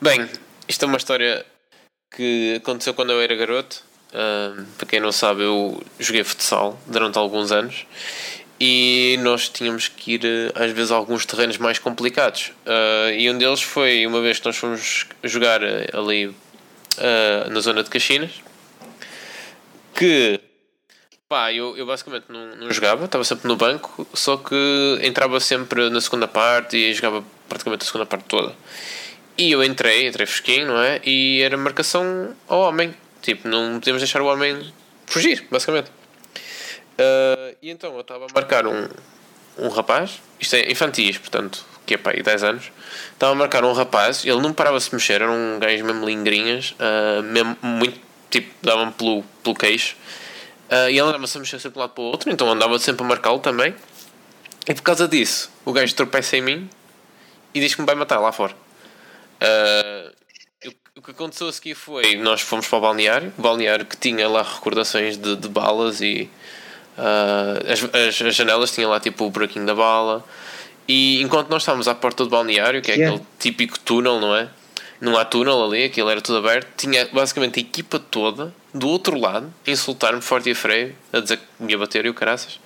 Bem, isto é uma história que aconteceu quando eu era garoto. Uh, para quem não sabe, eu joguei futsal durante alguns anos e nós tínhamos que ir às vezes a alguns terrenos mais complicados. Uh, e um deles foi uma vez que nós fomos jogar ali uh, na zona de Caxinas, que pá, eu, eu basicamente não, não jogava, estava sempre no banco, só que entrava sempre na segunda parte e jogava praticamente a segunda parte toda. E eu entrei, entrei fresquinho, não é? E era marcação ao homem. Tipo, não podíamos deixar o homem fugir, basicamente. Uh, e então eu estava a marcar um, um rapaz, isto é infantis, portanto, que é pai, 10 anos. Estava a marcar um rapaz, ele não parava de se mexer, era um gajo mesmo lingrinhas, uh, mesmo muito tipo, davam pelo, pelo queixo. Uh, e ele andava-se a mexer sempre de um lado para o outro, então andava sempre a marcá-lo também. E por causa disso, o gajo tropeça em mim e diz que me vai matar lá fora. Uh, o que aconteceu a seguir foi: nós fomos para o balneário, o balneário que tinha lá recordações de, de balas e uh, as, as, as, janelas tinham lá tipo o buraquinho da bala. E enquanto nós estávamos à porta do balneário, que é yeah. aquele típico túnel, não é? Não há túnel ali, aquilo era tudo aberto, tinha basicamente a equipa toda do outro lado insultar-me forte e freio, a dizer que me ia bater e o caraças,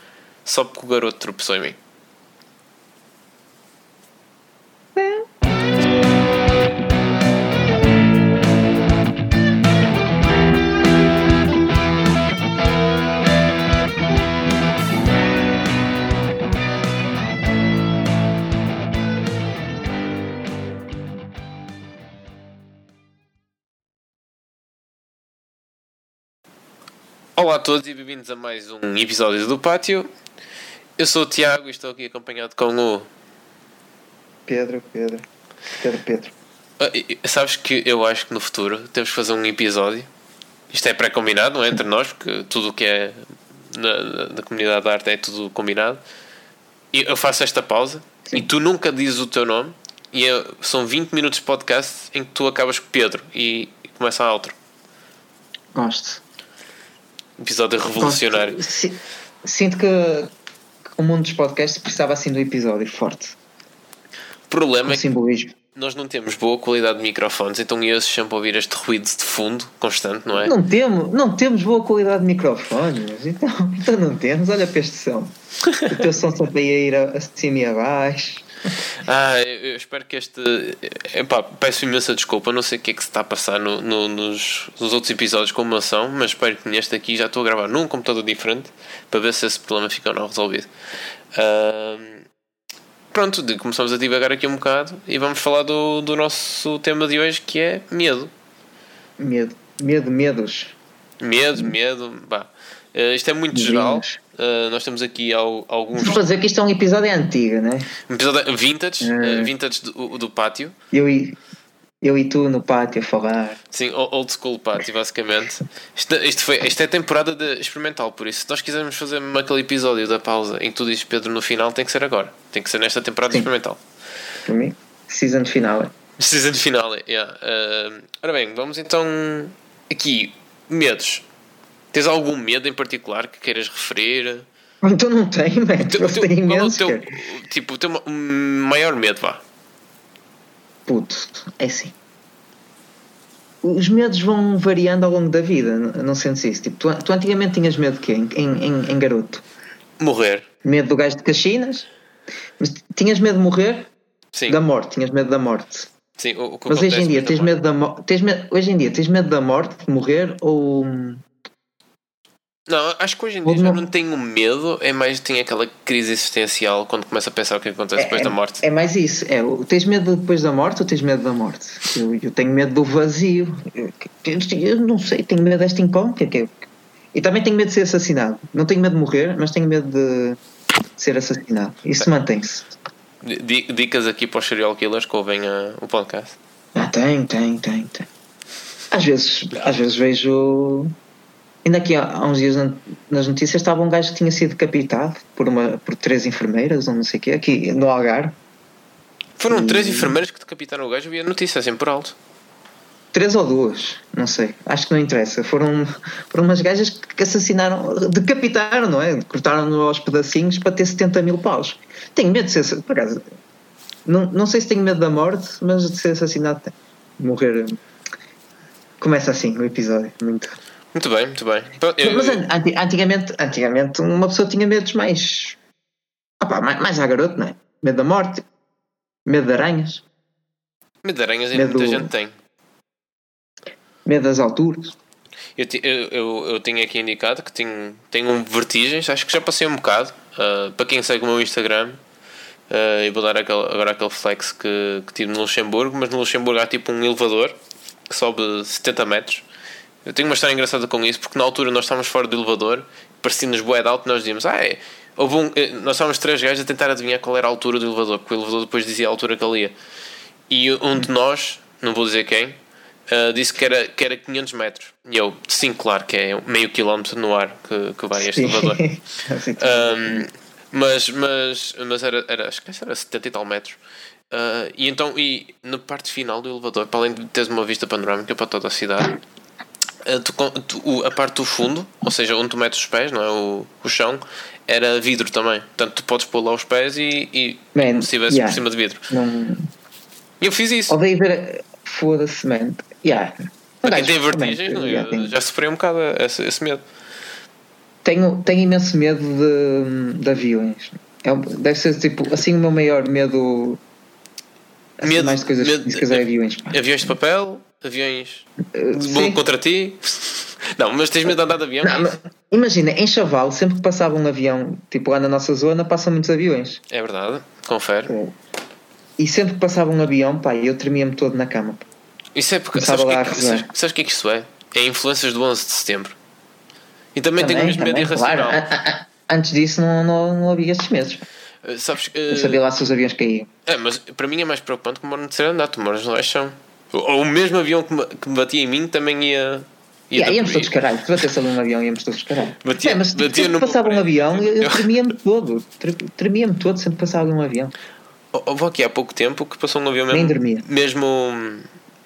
só porque o garoto tropeçou em mim. Olá a todos e bem-vindos a mais um episódio do Pátio. Eu sou o Tiago e estou aqui acompanhado com o. Pedro, Pedro. Pedro, Pedro. Uh, sabes que eu acho que no futuro temos que fazer um episódio. Isto é pré-combinado, não é? Entre nós, porque tudo o que é na, na, na, comunidade da arte é tudo combinado. E eu faço esta pausa e tu nunca dizes o teu nome. E eu, são 20 minutos de podcast em que tu acabas com Pedro e, e começa a outro. Gosto episódio revolucionário. Sinto que, que, o mundo dos podcasts precisava assim de um episódio forte. O problema é que simbolismo. nós não temos boa qualidade de microfones, então eu sempre ouvir este ruído de fundo constante, não é? Não temos, não temos boa qualidade de microfones, então, então não temos. Olha para este som. O teu som sempre a ir acima e abaixo. Ah, eu espero que este. Epá, peço imensa desculpa, não sei o que é que se está a passar no, no, nos, nos outros episódios com uma ação, mas espero que neste aqui já estou a gravar num computador diferente para ver se esse problema fica ou não resolvido. Uh, pronto, começamos a divagar aqui um bocado e vamos falar do, do nosso tema de hoje que é medo. Medo, medo, medos. Medo, medo, bah. Uh, isto é muito geral. Uh, nós temos aqui alguns. Vou dizer que isto é um episódio antigo, não é? Um episódio vintage, uh, vintage do, do pátio. Eu e, eu e tu no pátio a falar. Sim, old school pátio, basicamente. Isto, isto, foi, isto é temporada de experimental, por isso, se nós quisermos fazer aquele episódio da pausa em que tu dizes Pedro no final, tem que ser agora. Tem que ser nesta temporada Sim. experimental. Para mim, season final. Season final, yeah. Uh, ora bem, vamos então aqui. Medos. Tens algum medo em particular que queiras referir? Então não tenho, man. Teu, teu, tenho imenso, teu, tipo, o teu maior medo, vá. Puto, é assim. Os medos vão variando ao longo da vida, não sentes isso? Tipo, tu, tu antigamente tinhas medo de quê? Em, em, em garoto? Morrer. Medo do gajo de Caxinas? Mas tinhas medo de morrer? Sim. Da morte, tinhas medo da morte. Sim, o, o Mas hoje em dia tens medo da morte. Hoje em dia tens medo da morte, de morrer ou não, acho que hoje em dia já não tenho medo, é mais tenho aquela crise existencial quando começo a pensar o que acontece é, depois da morte. É mais isso, é, tens medo depois da morte ou tens medo da morte? Eu, eu tenho medo do vazio, eu, eu, não sei, tenho medo desta incógnita. Que, e também tenho medo de ser assassinado. Não tenho medo de morrer, mas tenho medo de, de ser assassinado. Isso mantém-se. Dicas aqui para os serial killers que ouvem a, o podcast? Ah, tem, tem, tem, tem. Às vezes, às vezes vejo Ainda aqui há, uns dias nas notícias estava um gajo que tinha sido decapitado por, uma, por três enfermeiras ou não sei o quê, aqui no Algar. Foram e... três enfermeiras que decapitaram o gajo, eu vi a notícia assim por alto. Três ou duas, não sei, acho que não interessa. Foram, foram umas gajas que assassinaram, decapitaram, não é? Cortaram-no aos pedacinhos para ter 70 mil paus. Tenho medo de ser, por acaso, não, não sei se tenho medo da morte, mas de ser assassinado morrer. Começa assim o episódio. Muito. Muito bem, muito bem. Eu- Mas an- anti- antigamente, antigamente uma pessoa tinha medos mais. Pá, mais, à garoto, não é? Medo da morte, medo de aranhas, medo de aranhas ainda medo- muita gente tem. medo das alturas. Eu, eu, eu, eu tinha aqui indicado que tenho, tenho um vertigens, acho que já passei um bocado. ah, para quem segue o meu Instagram, ah, eu vou dar aquele, agora aquele flex que, que tive no Luxemburgo, mas no Luxemburgo há tipo um elevador que sobe 70 metros. Eu tenho uma história engraçada com isso, porque na altura nós estávamos fora do elevador, parecia-nos bué de alto, nós dizíamos, ah, é. Houve um, eh, nós estávamos três gajos a tentar adivinhar qual era a altura do elevador, porque o elevador depois dizia a altura que ele ia. E um de nós, não vou dizer quem, ah, disse que era, que era 500 metros. E eu, sim, claro que é meio quilómetro no ar que, que vai este elevador. Assim, Um, mas, mas, mas era, era, acho que era 70 e tal metros. Uh, e então, e na parte final do elevador, para além de teres uma vista panorâmica para toda a cidade, uh, tu con- tu- o- a parte do fundo, ou seja, onde tu metes os pés, não é? O, o chão, era vidro também. Portanto, tu podes pôr lá os pés e, e Man, como se estivesse yeah. por cima de vidro. não... Eu fiz isso. Odeio ver. Foda-se, man. Yeah. Para quem tem vertigens, é? já sofri um bocado esse, esse medo. Tenho, tenho imenso medo de, de aviões. É, deve ser tipo assim o meu maior medo. Assim, Medo- mais de coisas medo- é aviões. pá. Aviões de papel, aviões Uh, contra ti. Não, mas tens medo de andar de avião? Não, imagina, em Chaval, sempre que passava um avião, tipo lá na nossa zona, passam muitos aviões. É verdade, confere. E sempre que passava um avião, pá, eu tremia-me todo na cama. Isso é porque. Sabes o que, é a que- sabes, sabes o que é que isso é? É influências do 11 de setembro. E também, tenho Também, mesmo medo irracional. claro. Antes disso não, não, não havia estes medos. pá. Uh, Sabes, Eu uh, sabia lá se os aviões caíam. é, mas para mim é mais preocupante que moro no terceiro andar. Tu moras no leste Ou o mesmo avião que me, batia em mim também ia. ia Yeah, íamos todos caralho. Se batesse ali um avião, íamos todos caralho. Batia- É, mas batia sempre no passava um avião, eu, eu tremia-me todo. Tre- Tremia-me todo sempre passava ali um avião. Houve aqui há pouco tempo que passou um avião Nem mesmo. dormia. Mesmo.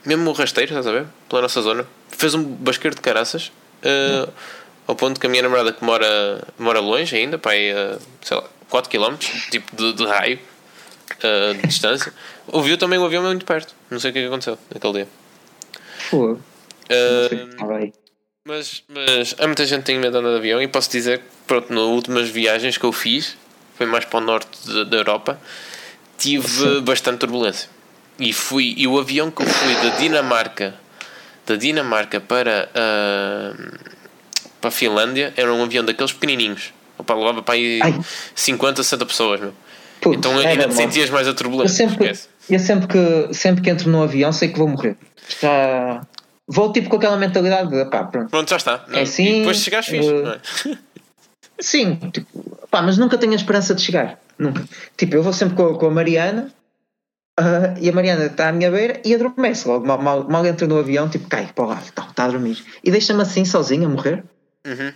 Mesmo rasteiro, estás a ver? Pela nossa zona. Fez um basqueiro de caraças. uh, ao ponto que a minha namorada que mora, mora longe ainda, pá, aí, uh, sei lá, 4 km, tipo de, de raio uh, de distância, ouviu também o avião muito perto. Não sei o que é que aconteceu naquele dia. O Uh, mas, mas há muita gente que tem medo de andar de avião e posso dizer que, pronto, nas últimas viagens que eu fiz, foi mais para o norte de- da Europa, tive bastante turbulência. E, fui, e o avião que eu fui da Dinamarca, da Dinamarca para, ah, para a Finlândia, era um avião daqueles pequenininhos. Opa, levava para aí Ai. 50, 60 pessoas, meu. Putz, então era ainda te sentias mais a Eu turbulência. sempre, esquece. eu sempre que, sempre que entro num avião sei que vou morrer. Já vou tipo com aquela mentalidade de pá, pronto. Pronto, já está. É assim, e depois chegares fixe, uh, não é? Sim, tipo, pá, mas nunca tenho a esperança de chegar. Nunca. Tipo, eu vou sempre com, com a Mariana ah, e a Mariana está à minha beira e adormece logo. Mal, mal, mal entro no avião, tipo, cai para o lado, está tá a dormir. E deixa-me assim sozinho a morrer. Uhum.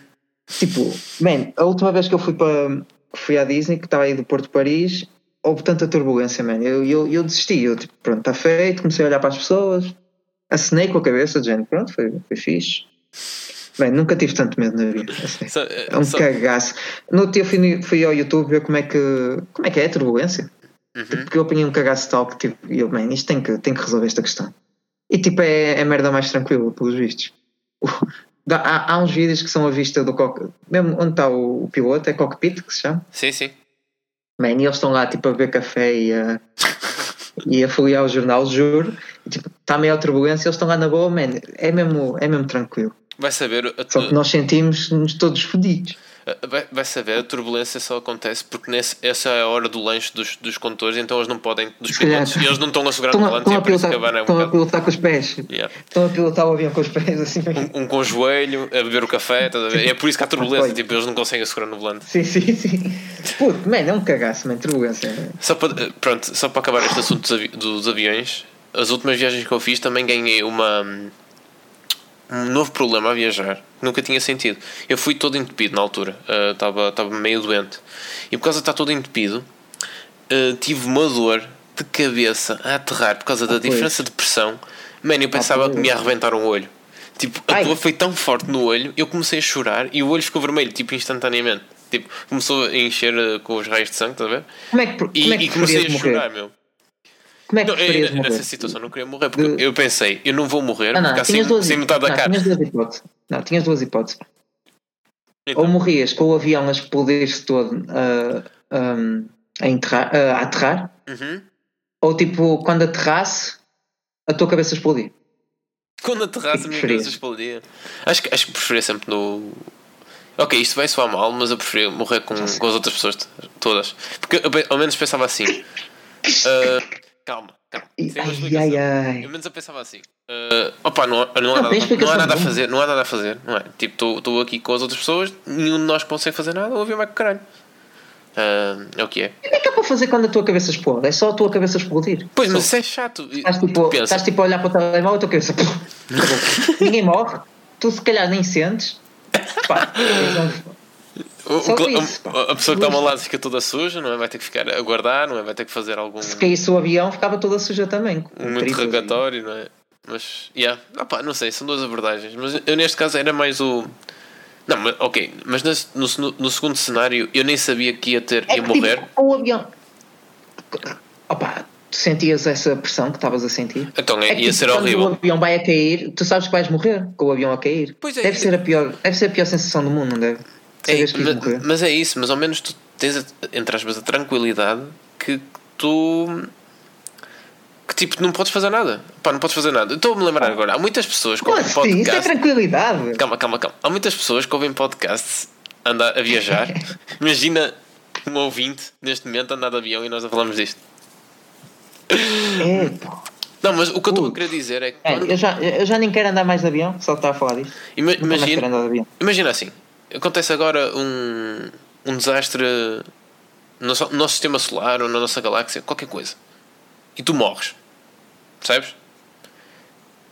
Tipo, man, a última vez que eu fui para fui à Disney, que estava aí do Porto de Paris, houve tanta turbulência, man. Eu, eu, eu desisti, eu tipo, pronto, está feito, comecei a olhar para as pessoas, acenei com a cabeça, gente, pronto, foi, foi fixe. Bem, nunca tive tanto medo na vida. a sério. Só- É um só- cagaço. No outro dia fui, fui ao YouTube ver como é que, como é, que é a turbulência. Uhum. Porque eu apanhei um cagaço tal que tipo, e eu, man, isto tem que, tem que resolver esta questão. E tipo, é, é merda mais tranquila, pelos vistos. Há, há uns vídeos que são a vista do cockpit, mesmo onde está o, o piloto, é cockpit que se chama. Sim, sim. Man, e eles estão lá tipo a beber café e a, e a folhear o jornal, juro. E, tipo, está meio a turbulência, eles estão lá na boa, man, é mesmo, é mesmo tranquilo. Vai saber, Só que nós sentimos-nos todos fodidos. Vai, vai saber, a turbulência só acontece porque nesse, essa é a hora do lanche dos, dos condutores, então eles não podem, dos pilotos, e eles não estão a segurar Estão no volante e estão é a por isso pilotar, é um estão a pilotar com os pés. Yeah. Estão a pilotar o avião com os pés assim. Um, um com o joelho, a beber o café, é por isso que há turbulência, tipo, eles não conseguem segurar no volante. Sim, sim, sim. Puto, man, é um cagaço, man, turbulência. Só para, eh, pronto, só para acabar este assunto dos, avi- dos aviões, as últimas viagens que eu fiz também ganhei uma, um novo problema a viajar, que nunca tinha sentido. Eu fui todo entupido na altura, estava estava meio doente. E por causa de estar todo entupido, eh, tive uma dor de cabeça a aterrar por causa da Ah, pois. diferença de pressão. Mano, eu pensava pois. que me ia arrebentar um olho. Tipo, a Ai. dor foi tão forte no olho, eu comecei a chorar e o olho ficou vermelho, tipo, instantaneamente. Tipo, começou a encher eh, com os raios de sangue, estás a ver? Como é que, como E, é que e comecei a morrer? chorar, meu. Como é que Não, eu, preferias eu, morrer? nessa situação não queria morrer porque De- eu pensei, eu não vou morrer Não, não, porque assim duas, sem metade da não, cara. tinhas duas hipóteses. Não, tinhas duas hipóteses. Então, Ou morrias com o avião a explodir-se todo a, a, a, enterrar, a aterrar, uhum. ou tipo, quando aterrasse, a tua cabeça explodir. Quando aterrasse a minha cabeça explodia. Acho que, acho que preferia sempre no. Ok, isto vai soar mal, mas eu preferia morrer com, com as outras pessoas todas. Porque eu, ao menos pensava assim. ah, calma, calma. Sem uma Ai, explicação. ai, ai. Ao menos eu pensava assim. ah, opa, não, há- não, há Não, nada, não há nada a nenhuma. fazer, não há nada a fazer, não é? Tipo, estou aqui com as outras pessoas, nenhum de nós consegue fazer nada, o avião vai com caralho. Ah, é o que é. E o que é que é para fazer quando a tua cabeça explode? É só a tua cabeça explodir. Pois, mas isso é chato. Estás tipo, Pensa. estás tipo a olhar para o telemóvel e a tua cabeça. Ninguém morre, tu se calhar nem sentes. Pá, O- Só o- isso, pá. a, pessoa que está ao lado fica toda suja, não é? Vai ter que ficar a guardar, não é? Vai ter que fazer algum se caísse o avião, ficava toda suja também. um interrogatório, não é? Mas, yeah. Opa, não sei, são duas abordagens. Mas eu neste caso era mais o. Não, mas, ok, mas no, no, no segundo cenário eu nem sabia que ia ter, É ia que, morrer. Tipo, o avião. Opa, tu sentias essa pressão que estavas a sentir? Então é, É que, ia tipo, ser quando horrível. o avião vai a cair, tu sabes que vais morrer com o avião a cair. Pois é, deve, é- ser a pior, deve ser a pior sensação do mundo, não deve? É, que mas, mas é isso, mas ao menos tu tens, a- entre aspas, a tranquilidade que tu. que tipo, não podes fazer nada. Pá, não podes fazer nada. Estou-me a lembrar agora, há muitas pessoas que Como ouvem assim? Isso é podcast. tranquilidade. Calma, calma, calma. Há muitas pessoas que ouvem podcasts andar a viajar. Imagina um ouvinte neste momento andar de avião e nós a falamos disto. Pá. Não, mas o que eu estou a querer dizer é que. É, quando- eu, já, eu já nem quero andar mais de avião, só estar a falar disto. ima- imagina, imagina assim: acontece agora um, um desastre no so- no nosso sistema solar ou na nossa galáxia, qualquer coisa. E tu morres. Percebes?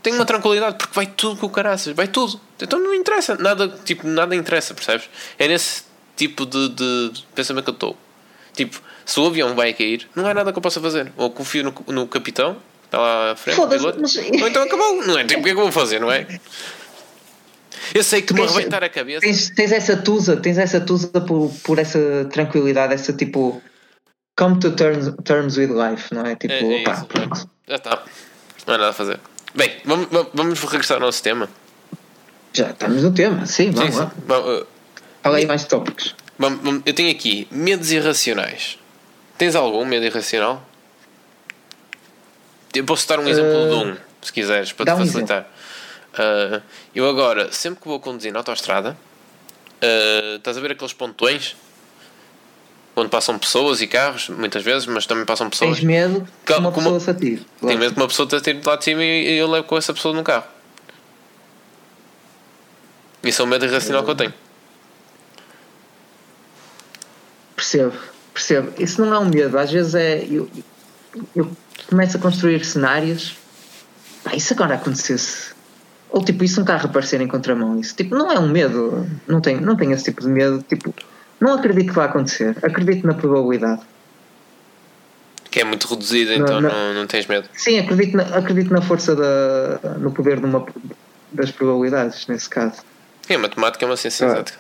Tem uma tranquilidade porque vai tudo com o caraças, vai tudo. Então não interessa, nada, tipo, nada interessa, percebes? É nesse tipo de, de pensamento que eu estou. Tipo, se o avião vai cair, não há nada que eu possa fazer. Ou confio no, no capitão, está lá à frente, Foda-se, piloto, mas- ou então acabou, não é? Tipo, o que é que eu vou fazer, não é? Eu sei que me Tens- arrebentar a cabeça. Tens, tens essa tusa, tens essa tusa por, por essa tranquilidade, essa tipo. Come to terms, terms with life, não é? Tipo, É, é isso, pronto. Já está. Não há nada a fazer. Bem, vamos, vamos- regressar ao nosso tema. Já estamos no tema, sim, vamos Sim, lá. sim. Vamos, uh, Fala aí mais tópicos. vamos- eu tenho aqui medos irracionais. Tens algum medo irracional? Eu posso dar um exemplo Uh, de um, se quiseres, para te um facilitar. Uh, eu agora, sempre que vou conduzir na autostrada, uh, estás a ver aqueles pontões? Onde passam pessoas e carros, muitas vezes, mas também passam pessoas. Tens medo que uma pessoa se atire. Tenho Claro. medo que uma pessoa te atire de lá de cima e eu levo com essa pessoa no carro. Isso é o medo irracional que eu tenho. Percebo, percebo. Isso não é um medo, às vezes é. Eu, eu começo a construir cenários. Pá, isso agora acontecesse. Ou tipo, isso um carro aparecer em contramão. Isso tipo, não é um medo. Não tenho, não tenho esse tipo de medo. Tipo, não acredito que vai acontecer. Acredito na probabilidade. Que é muito reduzida, então não. não, não tens medo. Sim, acredito na, acredito na força da. no poder de uma, das probabilidades, nesse caso. É, matemática é uma ciência Ah. exata.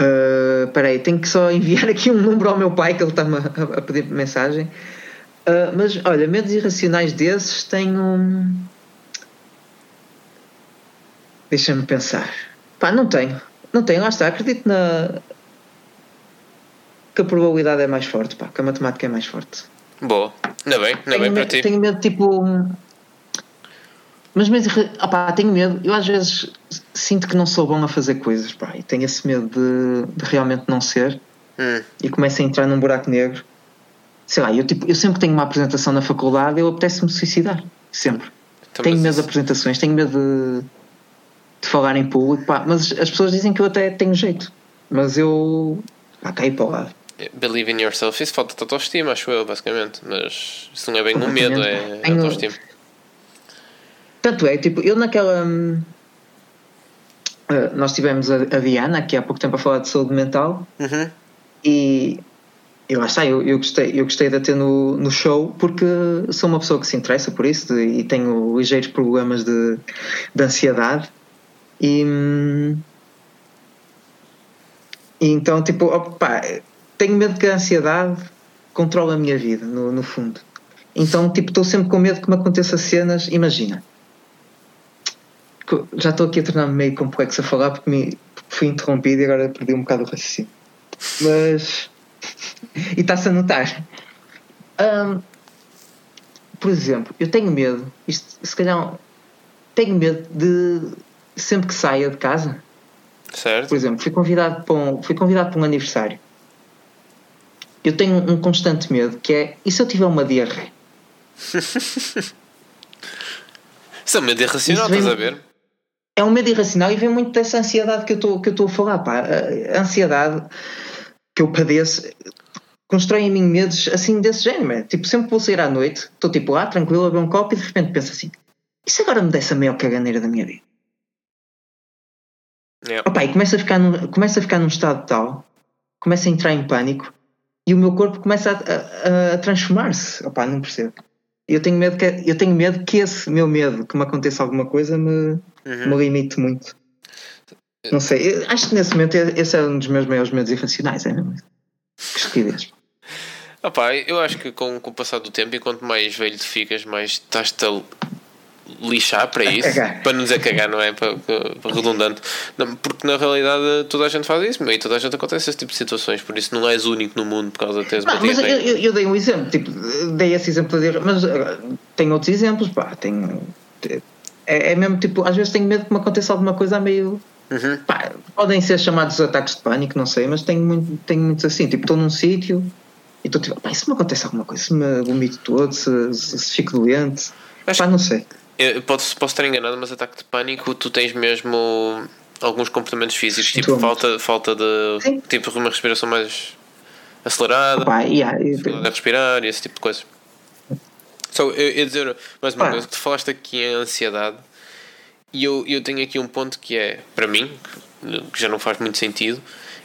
Uh, Espera aí, tenho que só enviar aqui um número ao meu pai que ele está-me a, a pedir mensagem. Uh, mas olha, medos irracionais desses tenho. Deixa-me pensar. Pá, não tenho. Não tenho, lá está. Acredito na. que a probabilidade é mais forte, pá, que a matemática é mais forte. Boa. Ainda bem, ainda bem para ti. tenho medo, tipo. Mas irra- opá, tenho medo. Eu às vezes sinto que não sou bom a fazer coisas, pá, e tenho esse medo de, de realmente não ser Hum, e começo a entrar num buraco negro. Sei lá, eu, tipo, eu sempre que tenho uma apresentação na faculdade, eu apetece-me suicidar. Sempre. então, tenho medo de apresentações, tenho medo de, de falar em público, pá, mas as pessoas dizem que eu até tenho jeito. Mas eu. pá, caí para o lado. Believe in yourself. Isso falta de autoestima, acho eu, basicamente. Mas isso não é bem um medo, é Tenho- autoestima. Tanto é, tipo, eu naquela. hum, ah, nós tivemos a, a Diana aqui há pouco tempo a falar de saúde mental Uhum. e eu lá está, eu, eu, gostei, eu gostei de a ter no, no show porque sou uma pessoa que se interessa por isso de- e tenho ligeiros problemas de, de ansiedade e, e então tipo opa, tenho medo que a ansiedade controla a minha vida, no, no fundo. Então, tipo, estou sempre com medo que me aconteça cenas. Imagina, já estou aqui a tornar-me meio complexo a falar porque, me, fui interrompido e agora perdi um bocado o raciocínio. Mas. e está-se a notar. Um, por exemplo, eu tenho medo, isto se calhar tenho medo de sempre que saia de casa. Certo. Por exemplo, fui convidado para um, fui convidado para um aniversário. Eu tenho um constante medo que é e se eu tiver uma diarreia? Isso é um medo irracional, estás a ver? É um medo irracional e vem muito dessa ansiedade que eu estou que eu estou a falar, pá. A ansiedade que eu padeço constrói em mim medos assim desse género, man. tipo, sempre que vou sair à noite, estou tipo lá, tranquilo, a ver um copo e de repente penso assim, e se agora me desse a maior caganeira da minha vida? Yeah. Opa, e começa a, ficar num, começa a ficar num estado tal, começa a entrar em pânico e o meu corpo começa a, a, a transformar-se. Opa, não percebo. Eu tenho, medo que, eu tenho medo que esse meu medo que me aconteça alguma coisa me, Uhum. me limite muito. Não sei, eu acho que nesse momento esse é um dos meus maiores medos irracionais, é mesmo. Que estupidez. Pá, eu acho que com, com o passar do tempo e quanto mais velho tu ficas, mais estás-te a lixar para isso. Para não dizer cagar, não é? Para, para- redundante. Não, porque na realidade toda a gente faz isso, e toda a gente acontece esse tipo de situações, por isso não és único no mundo por causa de teres uma Não, mas eu, eu, eu dei um exemplo, tipo, dei esse exemplo de mas uh, tenho outros exemplos, pá, tenho. É, é mesmo tipo, às vezes tenho medo que me aconteça alguma coisa a meio. Uhum. Pá, podem ser chamados ataques de pânico, não sei, mas tenho, muito, tenho muitos assim, tipo, estou num sítio e estou tipo, pá, e se me acontece alguma coisa, se me vomito todo, se, se, se fico doente, Acho pá, não sei. Eu posso, posso estar enganado, mas ataque de pânico, tu tens mesmo alguns comportamentos físicos, tipo falta, falta de Sim. tipo uma respiração mais acelerada, Pá, yeah, eu- respirar e esse tipo de coisas. So, eu ia dizer mais uma coisa, que tu falaste aqui em ansiedade e eu, eu tenho aqui um ponto que é, para mim, que já não faz muito sentido,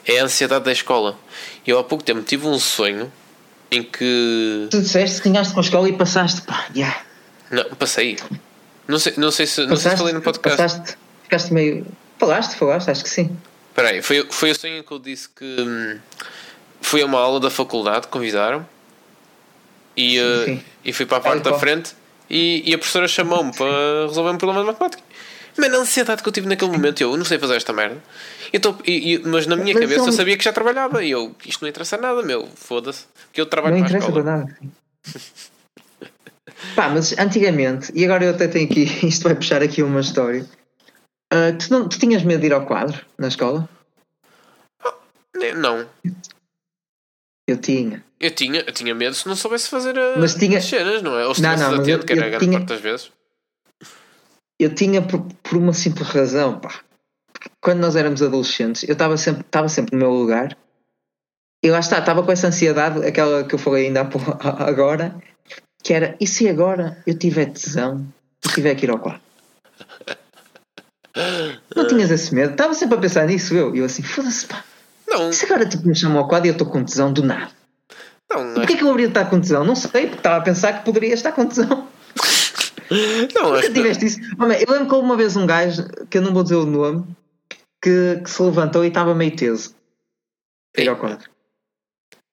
é a ansiedade da escola. Eu há pouco tempo tive um sonho em que. tu disseste que ganhaste com a escola e passaste, pá, yeah. Não, passei. Não sei, não sei, se, não sei se falei no podcast. passaste, ficaste meio. Falaste, falaste, acho que sim. Espera aí, foi, foi o sonho que eu disse que hum, fui a uma aula da faculdade, convidaram e, uh, sim. e fui para a parte Aí, da frente e, e a professora chamou-me para resolver um problema de matemática. Mas a ansiedade que eu tive naquele momento, eu não sei fazer esta merda. Então, e, e- mas na minha Mas cabeça é um- eu sabia que já trabalhava e eu, isto não interessa nada, meu, foda-se, que eu trabalho Não para a interessa escola. nada. Pá, mas antigamente, e agora eu até tenho aqui, isto vai puxar aqui uma história. Ah, tu, não, tu tinhas medo de ir ao quadro na escola? Ne- Não, Eu tinha. eu tinha, eu tinha medo se não soubesse fazer a, Mas tinha- as cenas, não é? Ou se Não, não, atento, eu- que era a grande tinha- parte das vezes. Eu tinha por, por uma simples razão, pá. Quando nós éramos adolescentes, eu estava sempre, sempre no meu lugar. E lá está, estava com essa ansiedade, aquela que eu falei ainda há agora, que era, e se agora eu tiver tesão e tiver que ir ao quadro? Não tinhas esse medo? Estava sempre a pensar nisso, eu. E eu assim, foda-se, pá. Não, E se agora tipo, me chamam ao quadro e eu estou com tesão do nada? não, Porquê que eu de estar com tesão? Não sei, porque estava a pensar que poderia estar com tesão. não, Nunca tiveste isso? Homem, eu lembro que houve uma vez um gajo, que eu não vou dizer o nome, que, que se levantou e estava meio teso. Ir ao quadro.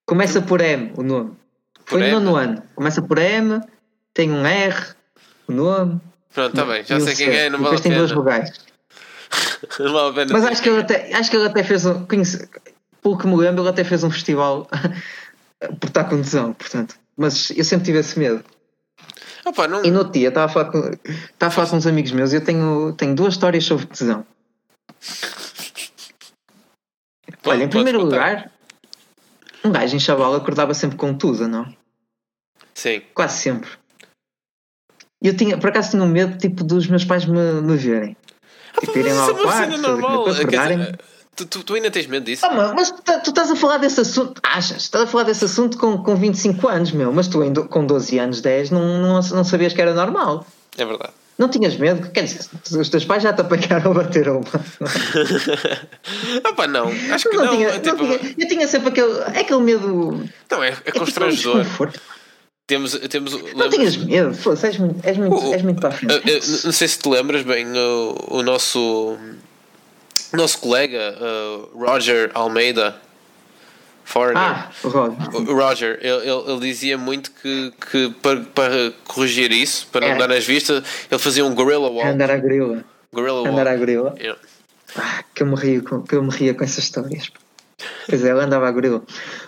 Começa por M, o nome. Foi no nono ano. Começa por M, tem um R, o nome. Pronto, está bem, já sei quem é, não vale depois a tem pena. vogais. Não vale a pena. Mas acho que ele é. até, acho que ele até fez um. Conhece, pelo que me lembro, ele até fez um festival por estar com tesão, portanto. Mas eu sempre tive esse medo. Ah, pá, não, E no dia estava a falar com, estava a falar com uns amigos meus e eu tenho, tenho duas histórias sobre tesão. pode- Olha, em primeiro contar. lugar, um gajo em chaval acordava sempre com tusa, não? Sim. Quase sempre. E eu tinha, por acaso tinha um medo tipo dos meus pais me, me verem. Tipo, irem lá é ao uma quarto, normal. dizer, acordarem. tu, tu, tu ainda tens medo disso? Ah, mas tu, tá- tu estás a falar desse assunto, achas? Estás a falar desse assunto com, com 25 anos, meu, mas tu com 12 anos, 10, não, não, não sabias que era normal. É verdade. Não tinhas medo? Quer dizer, os teus pais já te apanharam a bater uma. ah, pá, não. Acho que Não, não. tinha, é tipo, não tinha, eu tinha sempre aquele, é aquele medo. não, é, é É tipo um constrangedor. desconforto. Temos, temos, Não lembras- tinhas medo, Foda-se, és, muito- és, muito, és muito para a Eu- frente. eu não sei se te lembras bem o, o nosso nosso colega uh, Roger Almeida Foreigner. Ah, Roger. O Roger, ele, ele, ele dizia muito que, que para, para corrigir isso, para não É. dar nas vistas, ele fazia um gorilla walk. Andar à gorila. Gorilla Andar à walk. gorila. Yeah. Ah, que eu me ria com, que eu me ria com essas histórias. Pois é, ela andava à gorila.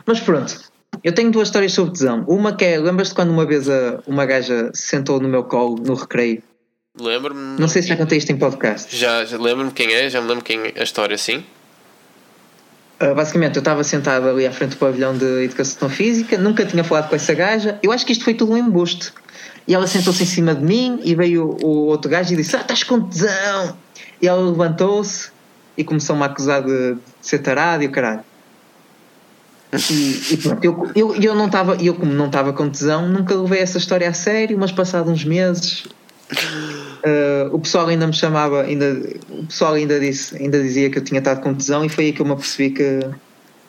Mas pronto, eu tenho duas histórias sobre tesão. Uma que é, lembras-te quando uma vez a- uma gaja se sentou no meu colo no recreio? Lembro-me. Não sei se já contei isto em podcast. Já, já lembro-me quem é, já me lembro quem é a história, sim. Uh, basicamente, eu estava sentado ali à frente do pavilhão de Educação Física, nunca tinha falado com essa gaja. Eu acho que isto foi tudo um embuste. E ela sentou-se em cima de mim e veio o, o outro gajo e disse: Ah, estás com tesão! E ela levantou-se e começou-me a acusar de, de ser tarado e o caralho. E, e pronto, eu, eu, eu não estava, eu como não estava com tesão, nunca levei essa história a sério, mas passados uns meses Uh, o pessoal ainda me chamava, ainda, o pessoal ainda, disse, ainda dizia que eu tinha estado com tesão e foi aí que eu me apercebi que,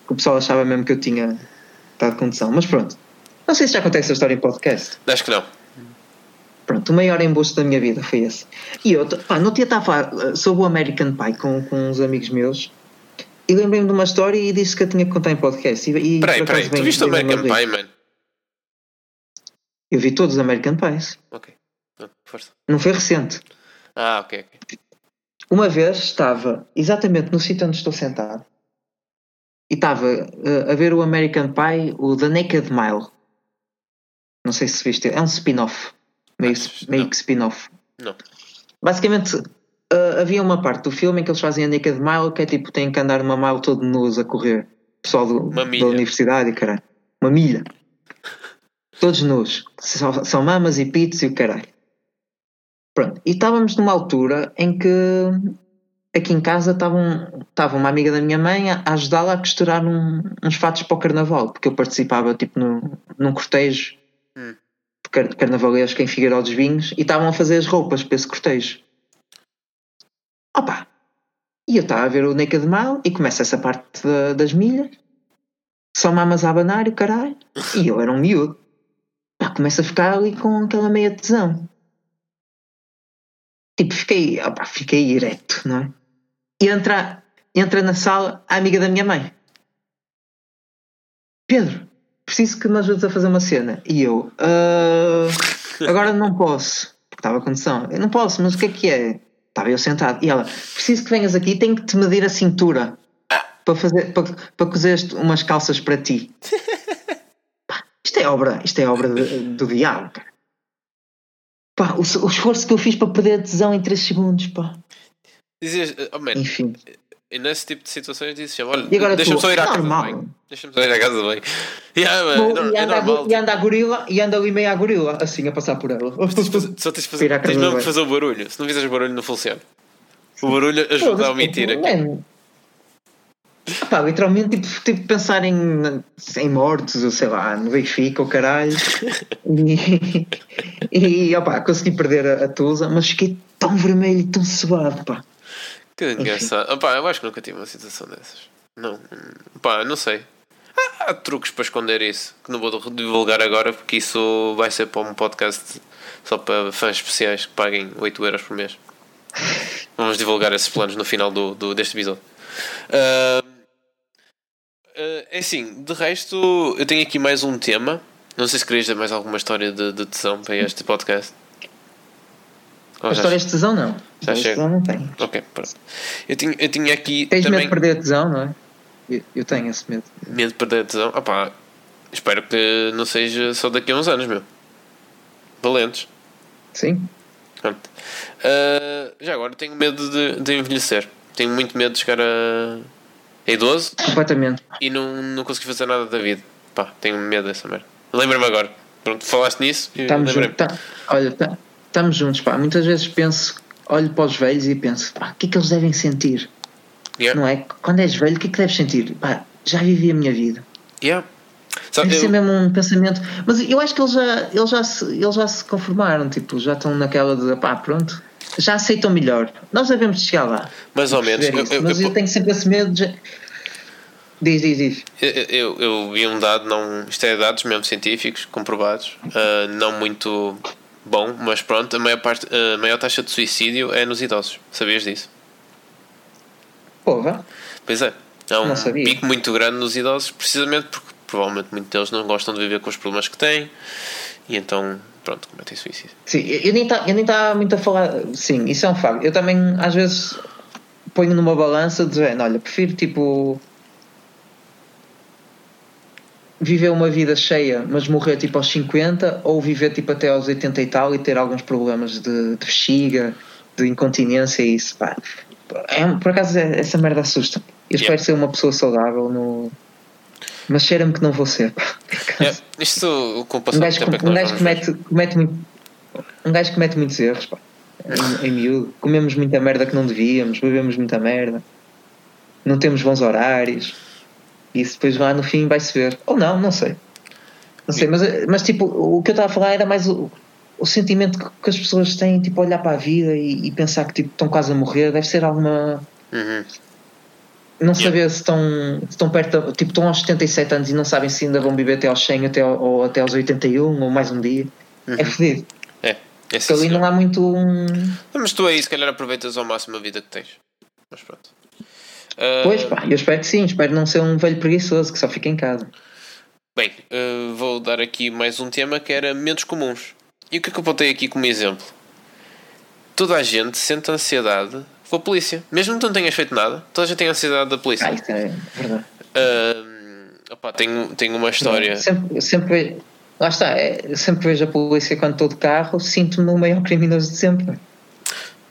que o pessoal achava mesmo que eu tinha estado com tesão. Mas pronto, não sei se já contei essa história em podcast. Acho que não. Pronto, o maior embuste da minha vida foi esse. E eu, pá, no dia estava a falar uh, sobre o American Pie com, com uns amigos meus e lembrei-me de uma história e disse que eu tinha que contar em podcast. E, e Peraí, peraí, tu viste o American Pie, man? Eu vi todos os American Pies. Ok. Força. Não foi recente. Ah, ok, ok. Uma vez estava exatamente no sítio onde estou sentado e estava uh, a ver o American Pie, o The Naked Mile. Não sei se viste, é um spin-off. Meio, Acho- meio que spin-off. Não. Basicamente, uh, havia uma parte do filme em que eles fazem a Naked Mile que é tipo, têm que andar uma mile todo nus a correr. Pessoal do- da universidade, caralho. Uma milha. Todos nus. São, são mamas e pits e o caralho. Pronto. E estávamos numa altura em que aqui em casa estava, um- estava uma amiga da minha mãe a ajudá-la a costurar um- uns fatos para o carnaval, porque eu participava tipo no, num cortejo Hum. de car- carnavalesco em Figueiró dos Vinhos e estavam a fazer as roupas para esse cortejo. Opa! E eu estava a ver o Naked Mile e começa essa parte da- das milhas, só mamas a abanar e caralho, e eu era um miúdo. Pá, começo a ficar ali com aquela meia tesão. Tipo, fiquei, opá, fiquei ereto, não é? E entra, entra na sala a amiga da minha mãe. Pedro, preciso que me ajudes a fazer uma cena. E eu, "Ah, agora não posso, porque estava com tesão. Eu não posso, mas o que é que é? Estava eu sentado. E ela, preciso que venhas aqui, tenho que te medir a cintura para, fazer, para, para cozer umas calças para ti. Pá, isto é obra, isto é obra de- do diabo, cara. Pá, o, o esforço que eu fiz para perder a tesão em 3 segundos, pá. Dizias, oh man, Enfim. e nesse tipo de situações dizes sempre, olha, E agora deixa-me só ir à casa de normal. banho. Deixa-me só ir à casa de banho. Yeah, man, Bom, é, e, é anda a, normal. go- e anda a gorila e anda ali meio à gorila, assim a passar por ela. De Só tens de fazer, tens de mesmo que fazer o barulho. Se não fizeres barulho, não funciona. O barulho ajuda a omitir aqui. Man. Literalmente tipo, de pensar em, em mortos, ou sei lá, no Benfica, o caralho. e, e opá, consegui perder a, a Tusa, mas fiquei tão vermelho e tão suado, pá. Que engraçado. Opá, eu acho que nunca tive uma situação dessas. Não. Pá, não sei. Há, há truques para esconder isso que não vou divulgar agora porque isso vai ser para um podcast só para fãs especiais que paguem 8 euros por mês. Vamos divulgar esses planos no final do, do- deste episódio. Ah, é assim, de resto, eu tenho aqui mais um tema. Não sei se querias dar mais alguma história de, de tesão para este podcast. Ou A já- história de tesão não. Já de chega. tesão não tenho. Ok, pronto. Eu tinha, eu tinha aqui Tens medo também de perder a tesão, não é? Eu, eu tenho esse medo. medo de perder a tesão. Opá, espero que não seja só daqui a uns anos, meu. Valentes. Sim? Pronto. Ah, já agora tenho medo de, de envelhecer. Tenho muito medo de chegar a, a idoso Completamente. e não, não conseguir fazer nada da vida. Pá, tenho medo dessa merda. Lembra-me agora. Pronto, falaste nisso e Estamos juntos. Tá, olha, tá- estamos juntos, pá. Muitas vezes penso, olho para os velhos e penso, pá, o que é que eles devem sentir? Yeah. Não é? Quando és velho, o que é que deves sentir? Pá, já vivi a minha vida. Yeah. Sabe, Deve ser mesmo um pensamento. Mas eu acho que eles já, eles já, se, eles já se conformaram, tipo, já estão naquela de pá, pronto, já aceitam melhor. Nós devemos chegar lá. mais ou menos. Eu, eu- Mas eu, eu- tenho sempre esse medo de. Diz, diz, diz. Eu, eu, vi um dado, não, isto é dados mesmo científicos, comprovados, ah, não muito bom, mas pronto, a maior, parte, a maior taxa de suicídio é nos idosos. Sabias disso? Porra. Pois é. Há um pico muito grande nos idosos, precisamente porque provavelmente muitos deles não gostam de viver com os problemas que têm e então, pronto, cometem suicídio. Sim, eu nem tá- eu nem estava muito a falar. Sim, isso é um facto. Eu também, às vezes, ponho numa balança de olha, prefiro tipo. Viver uma vida cheia, mas morrer tipo aos 50, ou viver tipo até aos 80 e tal e ter alguns problemas de, de bexiga, de incontinência e isso, pá. É, por acaso é- essa merda assusta. Eu espero Yeah. ser uma pessoa saudável, no... mas cheira-me que não vou ser. pá. É, isto com o Um passar do gajo, tempo é que um gajo comete, comete muito, um gajo comete muitos erros, pá. Em, em miúdo. Comemos muita merda que não devíamos, bebemos muita merda, não temos bons horários. E isso depois lá no fim vai-se ver. Ou não, não sei. Não sei, mas, mas tipo, o que eu estava a falar era mais o, o sentimento que, que as pessoas têm, tipo, olhar para a vida e, e pensar que tipo, estão quase a morrer. Deve ser alguma. Uhum. Não saber se estão, se estão perto, tipo, estão aos 77 anos e não sabem se ainda vão viver até aos 100 até, ao- ou até aos 81 ou mais um dia. É fodido. É, é Porque sim, ali senhor. não há muito um. Mas tu aí se calhar aproveitas ao máximo a vida que tens. Mas pronto. Ah, Pois pá, eu espero que sim, espero não ser um velho preguiçoso que só fica em casa. Bem, ah, vou dar aqui mais um tema que era medos comuns. E o que é que eu apontei aqui como exemplo? Toda a gente sente ansiedade com a polícia. Mesmo que tu não tenhas feito nada, toda a gente tem ansiedade da polícia. Ah, isso é verdade. Ah, opá, tenho, tenho uma história. Sempre, sempre lá está, é, eu sempre vejo a polícia quando estou de carro, sinto-me o maior criminoso de sempre.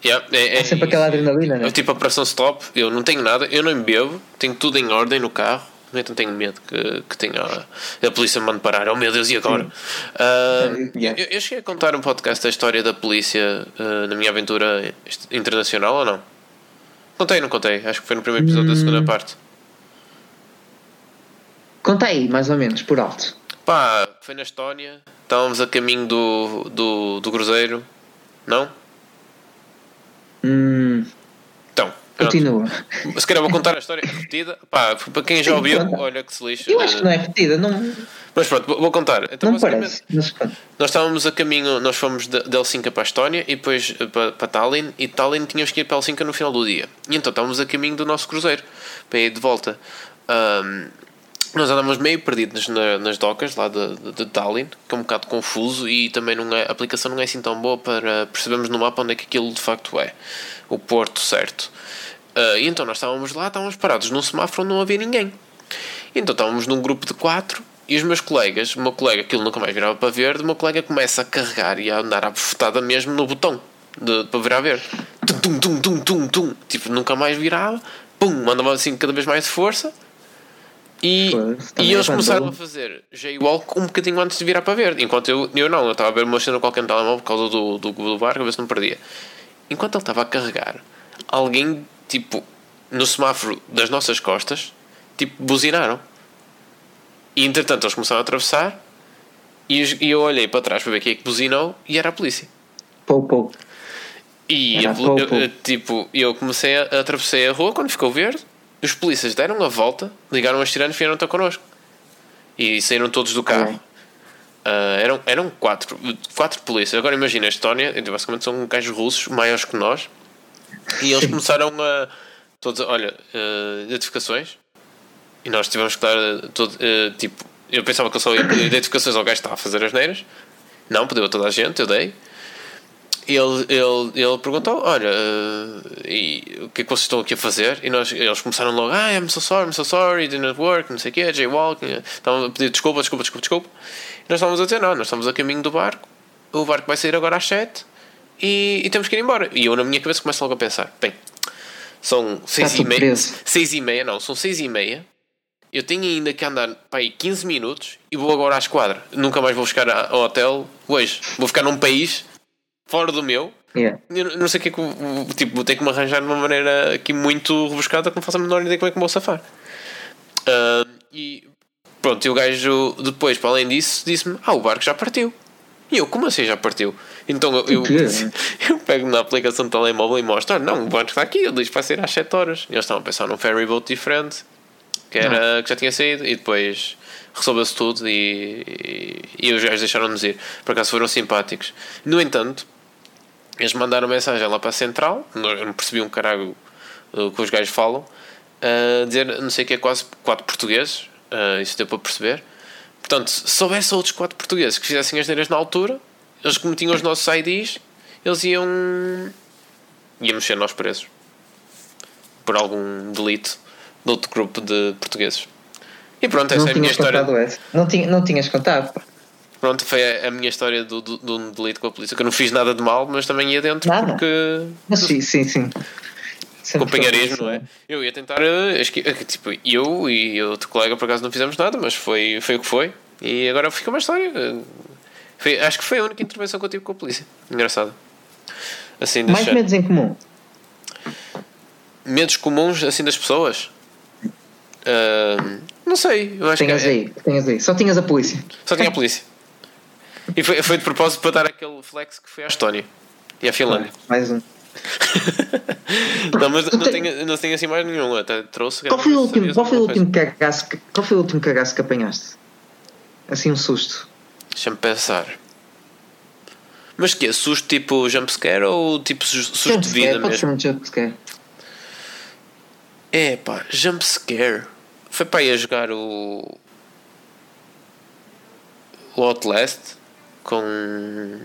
Yeah, é, É sempre aquela adrenalina, né? Eu tipo a operação stop, eu não tenho nada, eu não bebo, tenho tudo em ordem no carro, entanto tenho medo que, que tenha a, a polícia me mande parar. Oh meu Deus, e agora? Ah, Yeah. eu, eu cheguei a contar um podcast da história da polícia ah, na minha aventura internacional ou não? Contei, não contei? Acho que foi no primeiro episódio da segunda parte. Conta aí, mais ou menos, por alto. Pá, foi na Estónia, estávamos a caminho do, do, do Cruzeiro, não? Hum, pronto. continua. se calhar vou contar a história repetida. Pá, para quem já ouviu, olha que se lixa. Eu acho que não é repetida, não, Mas pronto, vou contar. Então, não parece. Mas, pronto. Nós estávamos a caminho, nós fomos de, de Helsinki para a Estónia e depois eh, para, para Tallinn e Tallinn tínhamos que ir para Helsinki no final do dia. E então estávamos a caminho do nosso cruzeiro para ir de volta. Ahm, nós andávamos meio perdidos na- nas docas lá de, de, de Tallinn, que é um bocado confuso e também não é, a aplicação não é assim tão boa para percebermos no mapa onde é que aquilo de facto é, o porto certo. E então nós estávamos lá, estávamos parados num semáforo onde não havia ninguém. Então estávamos num grupo de quatro e os meus colegas, o meu colega, aquilo nunca mais virava para verde, o meu colega começa a carregar e a andar à bufetada mesmo no botão de, para virar verde. Tum, tum, tum, tum, tum, tum. Tipo, nunca mais virava. Pum, mandava assim cada vez mais força. E, e eles começaram a fazer jaywalk um bocadinho antes de virar para verde. Enquanto eu, eu não, eu estava a ver uma cena qualquer no telemóvel por causa do, do, do barco, a ver se não perdia. Enquanto ele estava a carregar, alguém, tipo, no semáforo das nossas costas, tipo, buzinaram. E entretanto eles começaram a atravessar e e eu olhei para trás para ver quem é que buzinou e era a polícia. Pou, pou. E poli- Popo. eu- eu, tipo, eu comecei a, a atravessei a rua quando ficou verde, os polícias deram a volta, ligaram as sirenes e vieram ter connosco. E saíram todos do carro. Ah, eram, eram quatro, quatro polícias. Agora imagina, a Estónia, basicamente são gajos russos maiores que nós. E eles começaram a. Todos, olha, ah, identificações. E nós tivemos que dar ah, todo, ah, tipo. Eu pensava que eu só ia pedir identificações ao gajo que estava a fazer as neiras. Não, pediu a toda a gente, eu dei. Ele, ele, ele perguntou: Olha, eh, e o que é que vocês estão aqui a fazer? E nós, eles começaram logo: Ah, I'm so sorry, I'm so sorry, it didn't work, não sei o quê, jaywalking. Estavam a pedir desculpa, desculpa, desculpa, desculpa. E nós estávamos a dizer: Não, nós estamos a caminho do barco, o barco vai sair agora às 7 e, e temos que ir embora. E eu, na minha cabeça, começo logo a pensar: Bem, são 6 e tudo meia, preso. 6 e meia, não, são 6 e meia. Eu tenho ainda que andar para aí 15 minutos e vou agora à esquadra. Nunca mais vou buscar a- ao hotel hoje. Vou ficar num país fora do meu. Yeah. Eu não sei o que é que. Tipo, vou ter que me arranjar de uma maneira aqui muito rebuscada que não faço a menor ideia como é que me vou safar. Ah, e pronto, e o gajo depois, para além disso, disse-me: Ah, o barco já partiu. E eu, como assim já partiu? Então eu, eu, eu pego na aplicação de telemóvel e mostro: "Ah, Não, o barco está aqui, ele diz que vai sair às 7 horas. E eles estavam a pensar num ferry boat diferente que, era, que já tinha saído e depois resolveu-se tudo e, e, e os gajos deixaram-nos ir. Por acaso foram simpáticos. No entanto, eles mandaram mensagem lá para a central, não- eu não percebi um caralho o que os gajos falam, a dizer não sei o que é quase quatro portugueses, uh, isso deu para perceber. Portanto, se soubesse outros quatro portugueses que fizessem as neiras na altura, eles como tinham os nossos IDs, eles iam. íamos ser nós presos. Por algum delito de outro grupo de portugueses. E pronto, essa não é a minha história. Essa. Não, tinha, não tinhas contado. Pronto, foi a, a minha história do, do, de um delito com a polícia. Que eu não fiz nada de mal, mas também ia dentro nada. porque. Mas sim, sim, sim. Companheirismo, não é? Eu ia tentar. eh, Tipo, eu e outro colega por acaso não fizemos nada, mas foi, foi o que foi. E agora fica uma história. Foi, acho que foi a única intervenção que eu tive com a polícia. Engraçado. Assim, Mais deixar- medos em comum. medos comuns assim das pessoas. Ah, não sei, eu acho Tinhas que é- aí, tinhas aí. Só tinhas a polícia. só tinha a polícia. E foi, foi de propósito para dar aquele flex que foi à Estónia e à Finlândia. Mais um. Não, mas não tenho, não tenho assim mais nenhum. Até trouxe. Qual foi o último, qual foi o último cagaço que, qual foi o último cagaço que apanhaste? Assim um susto. Deixa-me pensar. Mas que é? Susto tipo jumpscare ou tipo su- susto de vida pode mesmo? de jumpscare. É pá, jumpscare. Foi para ir a jogar o. O Outlast com.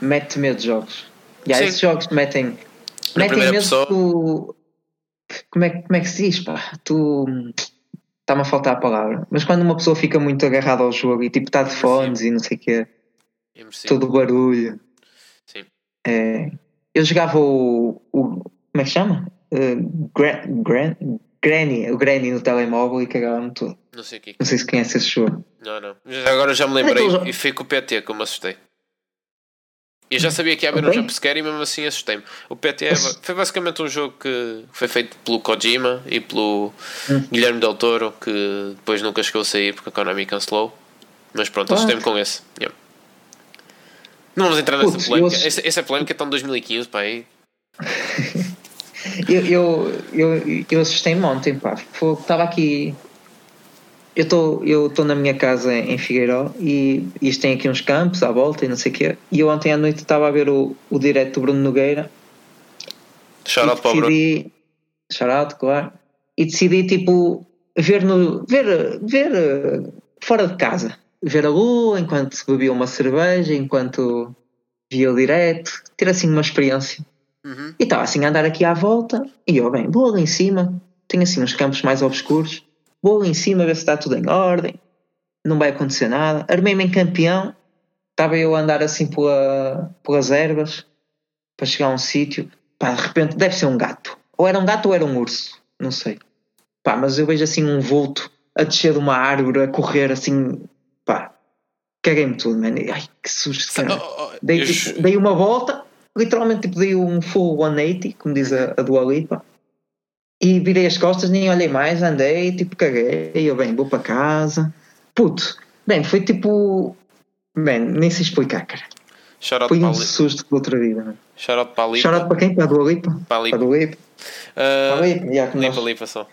Mete medo de jogos. E Sim. esses jogos metem. Na metem medo pessoa. tu. Como é, que- como é que se diz? Pá? Tu. Está-me a faltar a palavra. Mas quando uma pessoa fica muito agarrada ao jogo e tipo está de fones e não sei o quê, Imersivo. todo o barulho. Sim. É, eu jogava o, o- Como é que chama? Uh, Gra- Gran- Granny, o Granny no telemóvel e cagava-me tudo. Não sei o que. Não sei se conhece esse jogo. Não, não. Agora já me lembrei aquele e foi com o PT me assustei. Eu já sabia que ia haver um Ok. jumpscare e mesmo assim assustei-me. O PT é- foi basicamente um jogo que foi feito pelo Kojima e pelo Hum. Guilherme Del Toro, que depois nunca chegou a sair porque a Konami cancelou. Mas pronto, Ah. assustei-me com esse. Yeah. Não vamos entrar nessa Putz, polémica. eu- Essa, essa polémica está em 2015, pá. aí. Eu, eu, eu, eu assustei-me ontem, pá. Estava aqui. Eu estou eu tô na minha casa em Figueiró e isto tem aqui uns campos à volta e não sei o quê. E eu ontem à noite estava a ver o, o direto do Bruno Nogueira Shout out para o Bruno. Shout claro. E decidi, tipo, ver, no, ver, ver eh, fora de casa. Ver a lua enquanto bebia uma cerveja, enquanto via o direto. Ter assim uma experiência. Uhum. E estava assim a andar aqui à volta. E eu, bem, vou ali em cima. Tenho assim uns campos mais obscuros. Vou ali em cima ver se está tudo em ordem. Não vai acontecer nada. Armei-me em campeão. Estava eu a andar assim pela, pelas ervas para chegar a um sítio. Pá, de repente deve ser um gato. Ou era um gato ou era um urso. Não sei. Pá, mas eu vejo assim um vulto a descer de uma árvore, a correr assim. Pá, caguei-me tudo, mano. Ai, que susto, cara. oh, oh, Dei, eu tipo, dei uma volta, literalmente tipo, dei um full 180, como diz a, a Dua Lipa, e virei as costas, nem olhei mais, andei, tipo, caguei, eu bem, vou para casa. Puto, bem, foi tipo. Bem, nem sei explicar, cara. Shout out Foi um susto de outra vida, mano. shout out para a Lipa. Shout out para quem? Para a Dua Lipa? Para a Lipa. Para a Dua Lipa. Para a Lipa, nós- limpa só.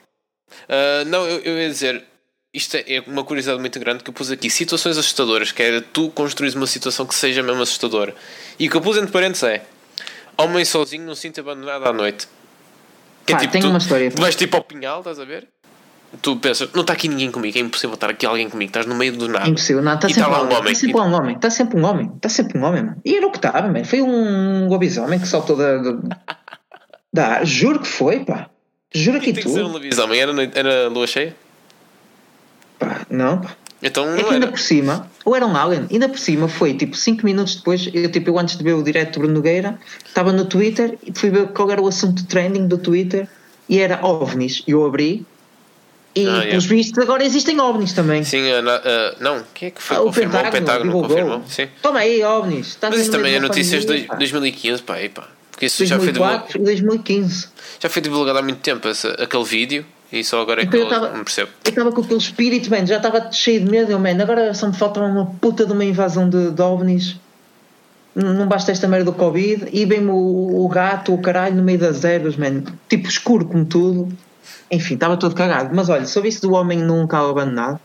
Ah, não, eu, eu ia dizer, isto é é uma curiosidade muito grande que eu pus aqui. Situações assustadoras, que era tu construís uma situação que seja mesmo assustadora. E o que eu pus entre parênteses é homem sozinho num sítio abandonado à noite. Que Pá, tenho tu, uma história. tu vais tipo ao pinhal, estás a ver? Tu pensas, não está aqui ninguém comigo, é impossível estar aqui alguém comigo, estás no meio do nada. É impossível, não, está E sempre, tá um homem. Está sempre um homem, está sempre um homem, está sempre um homem, mano. E era o que estava, mano. Foi um lobisomem que saltou da. da, juro que foi, pá. Juro que tem que ser um lobisomem, era, era lua cheia? Pá, não, pá. Então É que ainda era. por cima, ou era um alien, ainda por cima foi tipo 5 minutos depois, eu, tipo, eu antes de ver o direto do Bruno Nogueira, estava no Twitter e fui ver qual era o assunto trending do Twitter e era OVNIs. E eu abri e, Ah, yeah. pelos vistos, agora existem OVNIs também. Sim, na- a- não, quem é que foi Ah, o confirmou? O Pentágono divulgou. confirmou. Sim. Toma aí, OVNIs. Estás Mas isso também é notícias de pandemia, pá. 2015, pá, aí, pá. Porque isso já foi, divulgado, 2004 e 2015. já foi divulgado há muito tempo, esse- aquele vídeo, e só agora é que eu eu tava- não percebo. Eu estava com aquele espírito, man, já estava cheio de medo, eu, man, agora só me falta uma puta de uma invasão de, de ovnis. Não não basta esta merda do Covid e vem-me o, o gato, o caralho, no meio das ervas, man. Tipo escuro como tudo. Enfim, estava todo cagado. Mas olha, sobre isso do homem num carro abandonado,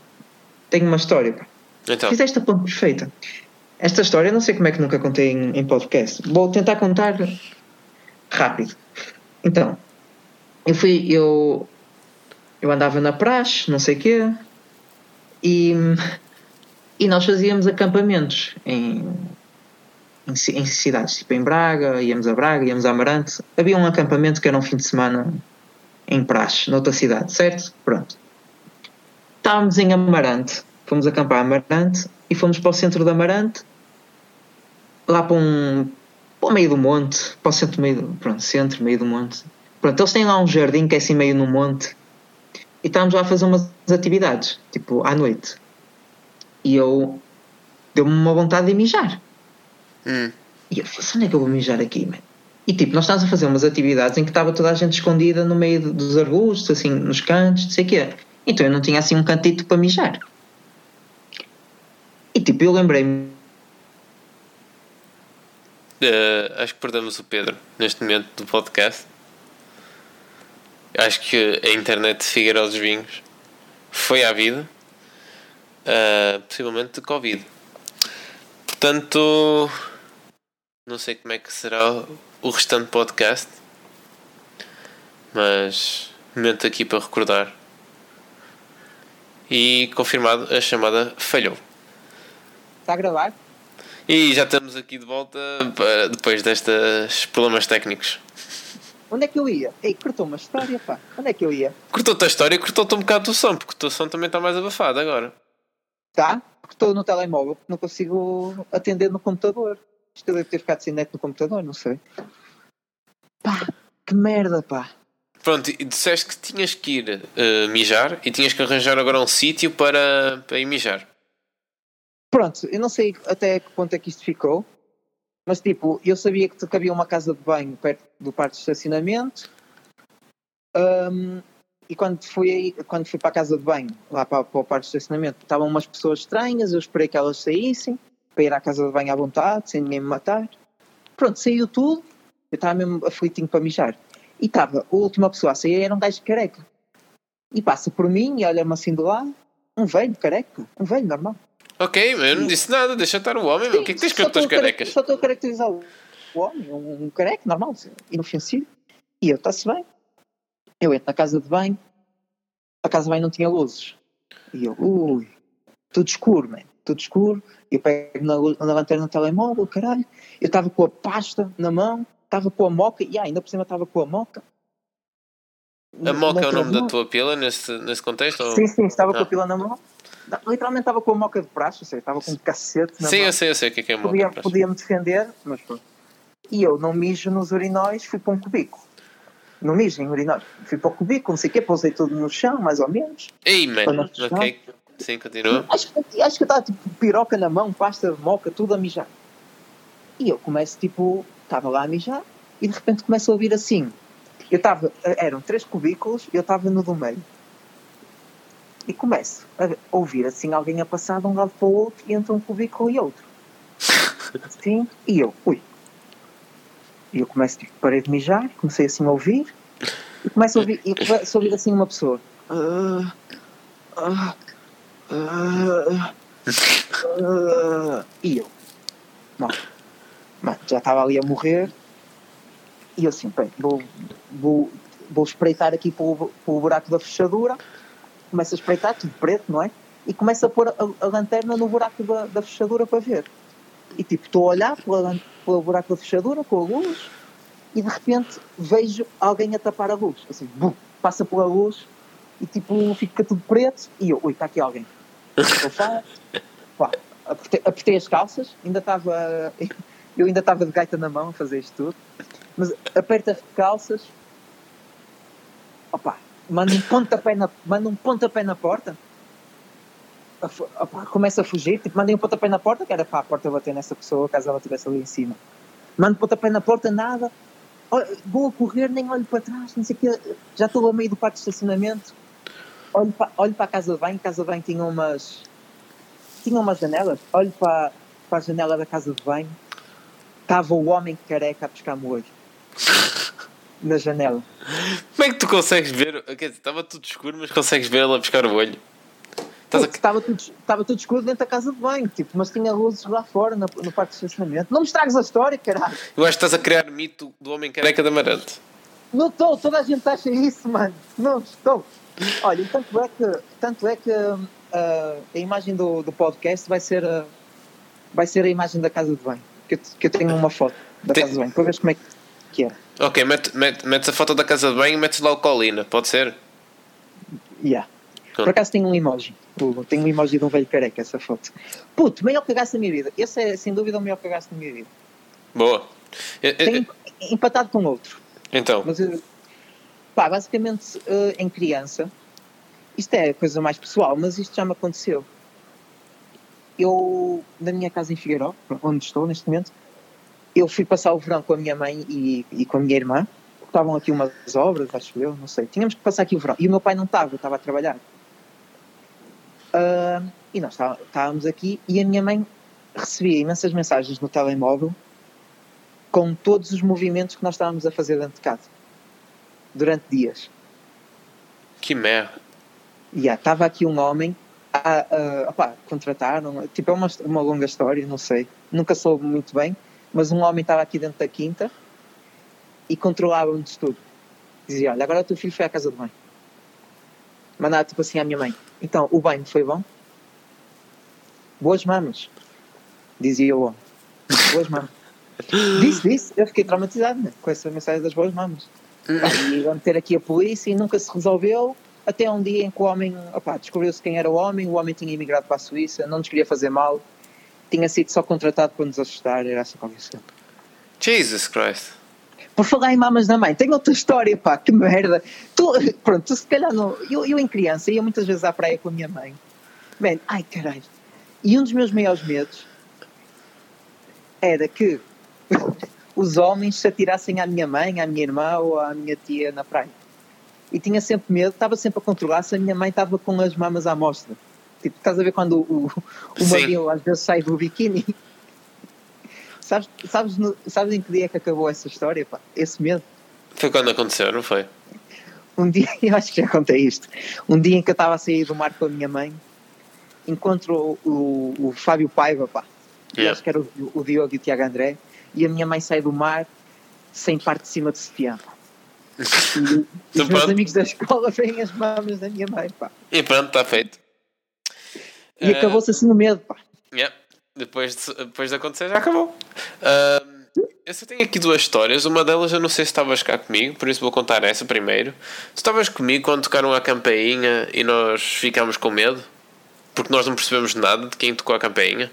tenho uma história. pá. Então, Fizeste a ponte perfeita. Esta história, não sei como é que nunca contei em, em podcast. Vou tentar contar rápido. Então, eu fui, eu eu andava na praxe, não sei o quê, e, e nós fazíamos acampamentos em, em, em, cidades, tipo em Braga, íamos a Braga, íamos a Amarante. Havia um acampamento que era um fim de semana em praxe, noutra cidade, certo? Pronto. Estávamos em Amarante, fomos acampar a Amarante e fomos para o centro de Amarante, lá para um para o meio do monte, para o centro, meio, pronto, centro, meio do monte. Pronto, eles têm lá um jardim que é assim meio no monte e estávamos lá a fazer umas atividades, tipo, à noite. E eu deu-me uma vontade de mijar. Hum. E eu falei, onde é que eu vou mijar aqui, man? E tipo, nós estávamos a fazer umas atividades em que estava toda a gente escondida no meio dos arbustos, assim, nos cantos, não sei o quê. Então eu não tinha assim um cantito para mijar. E tipo, eu lembrei-me. Uh, acho que perdemos o Pedro neste momento do podcast. Acho que a internet de Figueiredo dos Vinhos foi à vida, uh, possivelmente de Covid. Portanto, não sei como é que será o restante podcast, mas momento aqui para recordar. E confirmado, a chamada falhou. Está a gravar? E já estamos aqui de volta depois destes problemas técnicos. Onde é que eu ia? Ei, cortou uma história, pá. Onde é que eu ia? Cortou-te a história e cortou-te um bocado do som, porque o teu som também está mais abafado agora. Tá? Porque estou no telemóvel, não consigo atender no computador. Isto deve ter ficado sem net no computador, não sei. Pá, que merda, pá. Pronto, e disseste que tinhas que ir uh, mijar e tinhas que arranjar agora um sítio para, para ir mijar. Pronto, eu não sei até que ponto é que isto ficou, mas tipo, eu sabia que havia uma casa de banho perto do parque de estacionamento. Um, e quando fui, quando fui para a casa de banho, lá para, para o parque de estacionamento, estavam umas pessoas estranhas, eu esperei que elas saíssem, para ir à casa de banho à vontade, sem ninguém me matar. Pronto, saiu tudo, eu estava mesmo aflitinho para mijar. E estava, a última pessoa a sair era um gajo careca. E passa por mim e olha-me assim do lado, um velho careca, um velho normal. Ok, mas eu não disse nada, deixa estar o homem, Sim, o que é que tens com as tuas carecas? Só estou a caracterizar o homem, um, um careca normal, inofensivo. E eu, está-se bem. Eu entro na casa de banho, a casa de banho não tinha luzes. E eu, ui, tudo escuro, man, tudo escuro. Eu pego na, na lanterna do telemóvel, caralho. Eu estava com a pasta na mão, estava com a moca, e ah, ainda por cima estava com a moca. A moca é o nome da tua pila nesse, nesse contexto? Sim, sim, estava ah. com a ah. pila na mão. Literalmente estava com a moca de praxe, ou seja, estava com um cacete na Sim, mão. eu sei, eu sei o que é, que é moca podia, Podia-me defender, mas pronto. E eu não mijo nos urinóis, fui para um cubículo. Não mijo em urinóis. Fui para o cubículo, não sei o quê, pousei tudo no chão, mais ou menos. Ei, mano, ok. Sim, continua. Acho, acho que eu estava tipo piroca na mão, pasta, moca, tudo a mijar. E eu começo tipo, estava lá a mijar e de repente começo a ouvir assim. Eu estava, eram três cubículos e eu estava no do meio. E começo a ouvir assim alguém a passar de um lado para o outro e entre um cubículo e outro. Assim, e eu, ui. E eu começo, tipo, parei de mijar, comecei assim a ouvir e começo a ouvir, e começo a ouvir assim uma pessoa. Uh, uh, uh, e eu, não, mano, já estava ali a morrer e eu assim, bem, vou, vou, vou espreitar aqui para o, para o buraco da fechadura começa a espreitar, tudo preto, não é? E começa a pôr a, a lanterna no buraco da, da, fechadura para ver. E tipo, estou a olhar pelo buraco da fechadura, com a luz, e de repente vejo alguém a tapar a luz. Assim, bum, passa pela luz, e tipo, fica tudo preto, e eu, ui, está aqui alguém. Pá, apertei, apertei as calças, ainda estava. Eu ainda estava de gaita na mão a fazer isto tudo, mas aperta as calças, opá, manda um pontapé na, manda um pontapé na porta, começa a fugir, tipo, mandei um pontapé na porta, que era para a porta bater nessa pessoa, caso ela estivesse ali em cima. Mando um pontapé na porta, nada, vou a correr, nem olho para trás, não sei o já estou ao meio do parque de estacionamento, olho para, olho para a casa de banho, a casa de banho tinha umas, tinha umas janelas, olho para, para a janela da casa de banho, estava o homem careca a pescar molho na janela. Como é que tu consegues ver? Quer dizer, estava tudo escuro, mas consegues ver ela a pescar o olho. Estava, tudo, estava tudo escuro dentro da casa de banho, tipo, mas tinha luzes lá fora no, no parque de estacionamento. Não me estragues a história, caralho. Eu acho que estás a criar mito do homem careca da Amarante. Não estou, toda a gente acha isso, mano. Não estou. Olha, tanto é que, tanto é que uh, a imagem do, do podcast vai ser, uh, vai ser a imagem da casa de banho. Que eu, que eu tenho uma foto da Tem- casa de banho, para ver como é que é. Ok, mete, mete, metes a foto da casa de banho e metes lá o Colina, pode ser? Yeah. Por acaso tenho um emoji. Tenho um emoji de um velho careca, essa foto. Puto, maior cagaço da minha vida. Esse é sem dúvida o maior cagaço da minha vida. Boa. Eh, eh, Tenho empatado com outro. Então, Mas, eh, pá, basicamente, em criança, isto é coisa mais pessoal, mas isto já me aconteceu. Eu, na minha casa em Figueiró, onde estou neste momento, eu fui passar o verão com a minha mãe e, e com a minha irmã. Estavam aqui umas obras, acho eu, não sei. Tínhamos que passar aqui o verão. E o meu pai não estava, estava a trabalhar. Ah, e nós estávamos aqui e a minha mãe recebia imensas mensagens no telemóvel com todos os movimentos que nós estávamos a fazer dentro de casa durante dias. que merda. Yeah, estava aqui um homem a, a, opá, contrataram, tipo, é uma, uma longa história, não sei, nunca soube muito bem, mas um homem estava aqui dentro da quinta e controlava-nos tudo. Dizia: Olha, agora o teu filho foi à casa do banho. Mandava tipo assim à minha mãe: Então, o banho foi bom? Boas mamas, dizia o homem. Boas mamas. Disse, disse, eu fiquei traumatizado né, com essa mensagem das boas mamas. Pá, e iam ter aqui a polícia e nunca se resolveu. Até um dia em que o homem, descobriu-se quem era o homem, o homem tinha emigrado para a Suíça, não nos queria fazer mal, tinha sido só contratado para nos assustar, era assim qualquer coisa. Jesus Christ. Por falar em mamas da mãe, tenho outra história, pá, que merda. Tu, pronto, tu se calhar não. Eu, eu em criança ia muitas vezes à praia com a minha mãe. Man, ai caralho. E um dos meus maiores medos era que os homens se atirassem à minha mãe, à minha irmã ou à minha tia na praia. E tinha sempre medo, estava sempre a controlar se a minha mãe estava com as mamas à mostra. Tipo, estás a ver quando o, o mamilo às vezes sai do biquíni? Sabes, sabes, no- sabes em que dia é que acabou essa história? Pá? Esse medo. Foi quando aconteceu, não foi? Um dia, eu acho que já contei isto. Um dia em que eu estava a sair do mar com a minha mãe, encontro o, o, o Fábio Paiva, pá. Yeah. Acho que era o, o Diogo e o Tiago André. E a minha mãe sai do mar sem parte de cima de sutiã. E os Então meus pronto. amigos da escola veem as mamas da minha mãe, pá. E pronto, está feito. E Eh, acabou-se assim no medo, pá. Yeah. Depois, de, depois de acontecer, já acabou. Ahm, eu só tenho aqui duas histórias. Uma delas eu não sei se estavas cá comigo, por isso vou contar essa primeiro. Tu estavas comigo quando tocaram a campainha e nós ficámos com medo? Porque nós não percebemos nada de quem tocou a campainha.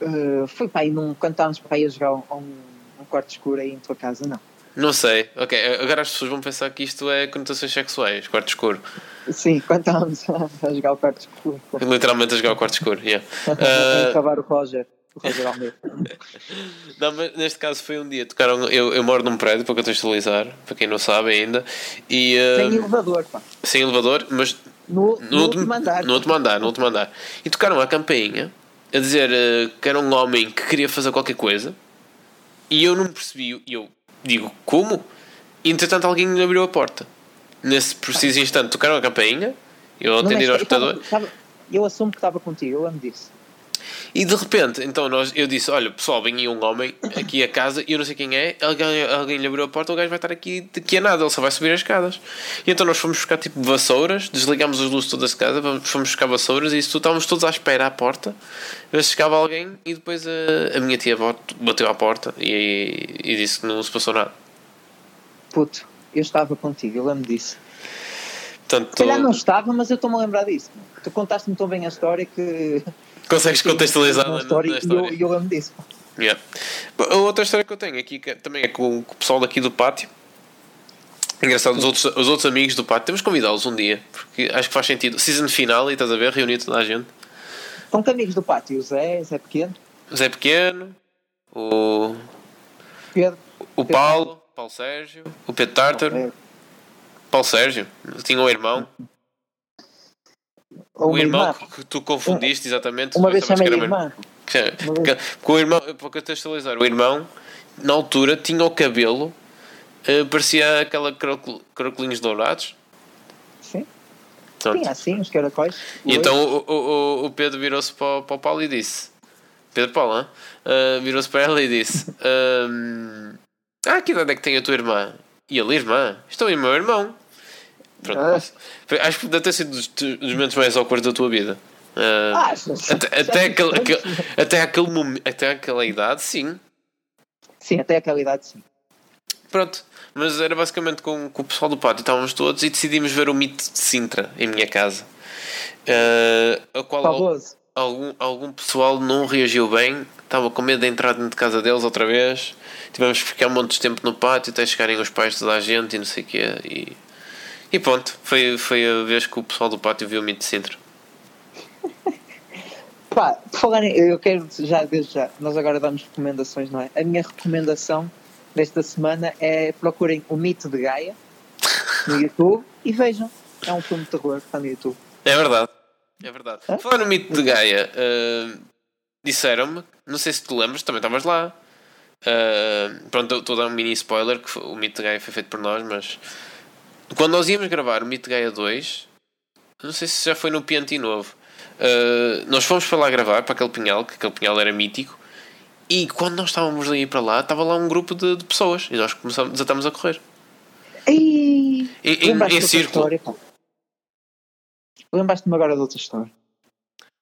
Uh, foi pá, e num, quando estávamos para ir a jogar um, um, um quarto escuro aí em tua casa, não. Não sei. Ok, agora as pessoas vão pensar que isto é conotações sexuais, quarto escuro. Sim, quando estávamos a, jogar o quarto escuro. Literalmente a jogar o quarto escuro. Yeah. Ah, acabar o Roger. O Roger Almeida. Não, mas neste caso foi um dia. Tocaram, eu, eu moro num prédio, para contextualizar, para quem não sabe ainda. E, Sem ah, elevador, pá. sem elevador, mas No, no, último andar. No último andar, no último andar. E tocaram a campainha a dizer eh, que era um homem que queria fazer qualquer coisa e eu não percebi. E eu digo, como? E entretanto alguém lhe abriu a porta. Nesse preciso instante tocaram a campainha, eu atendi ao escutador Eu assumo que estava contigo, eu lembro disso. E de repente, então nós, eu disse: Olha pessoal, vem aí um homem aqui a casa e eu não sei quem é. Alguém, alguém lhe abriu a porta, o gajo vai estar aqui daqui a nada, ele só vai subir as escadas. E então nós fomos buscar tipo vassouras, desligámos as luzes todas de casa, fomos buscar vassouras e isso tudo, estávamos todos à espera à porta, ver se chegava alguém e depois a, a minha tia bateu à porta e, e disse que não se passou nada. Puto, eu estava contigo, eu lembro disso. Portanto, Se calhar não estava, mas eu estou-me a lembrar disso. Tu contaste-me tão bem a história que. Consegues contextualizar na história, na e história. eu, e eu lembro disso. Yeah. A outra história que eu tenho aqui que também é com, com o pessoal daqui do pátio. Engraçado, os outros, os outros amigos do pátio, temos que convidá-los um dia, porque acho que faz sentido. Season final, e estás a ver, reunir toda a gente. São que amigos do pátio, o Zé, Zé Pequeno, O Zé Pequeno, o, Pedro. o Paulo, Paulo Sérgio, o Pedro Tártaro, é, Paulo Sérgio, tinha um irmão, ou o irmão irmã. que tu confundiste exatamente. Uma vez chamei irmã. Porque o irmão, para contextualizar, o irmão, na altura, tinha o cabelo, eh, parecia aquela crocol- caracolinhos dourados. Sim, Pronto. tinha assim, os caracóis. E então o, o, o- Pedro virou-se para, o- para o Paulo e disse: Pedro Paulo? Ah, virou-se para ela e disse: ahm, Ah, que idade é que tem a tua irmã? E ele, irmã? Estou em meu irmão. Foi- acho que deve ter sido dos, dos momentos mais awkward da tua vida. Ah, Ah, já- até, até, tive aquele, tantos. aquele- até, aquele momento, até aquela idade, sim. Sim, até aquela idade, sim. Pronto. Mas era basicamente com, com o pessoal do pátio, estávamos todos e decidimos ver o mito de Sintra em minha casa. Ah, a qual Fabuloso. algum, algum pessoal não reagiu bem, estava com medo de entrar dentro de casa deles outra vez. Tivemos que ficar um monte de tempo no pátio até chegarem os pais de toda a gente e não sei o quê. E, e pronto, foi, foi a vez que o pessoal do pátio viu o mito de Sintra. Pá, por falar em, eu quero já, desde já, nós agora damos recomendações, não é? A minha recomendação desta semana é procurem o Mito de Gaia no YouTube e vejam. É um filme de terror que está no YouTube. É verdade. É verdade. Hã? Falar no mito de Gaia, ah, disseram-me, não sei se te lembras, também estavas lá. Ah, pronto, estou a dar um mini spoiler que o mito de Gaia foi feito por nós, mas quando nós íamos gravar o de Gaia 2, não sei se já foi no Pianti Novo, ah, nós fomos para lá gravar, para aquele pinhal, que aquele pinhal era mítico, e quando nós estávamos a ir para lá, estava lá um grupo de, de pessoas, e nós começamos, desatamos a correr. Ei, Em, em, em círculo. pá? Lembraste-me agora de outra história.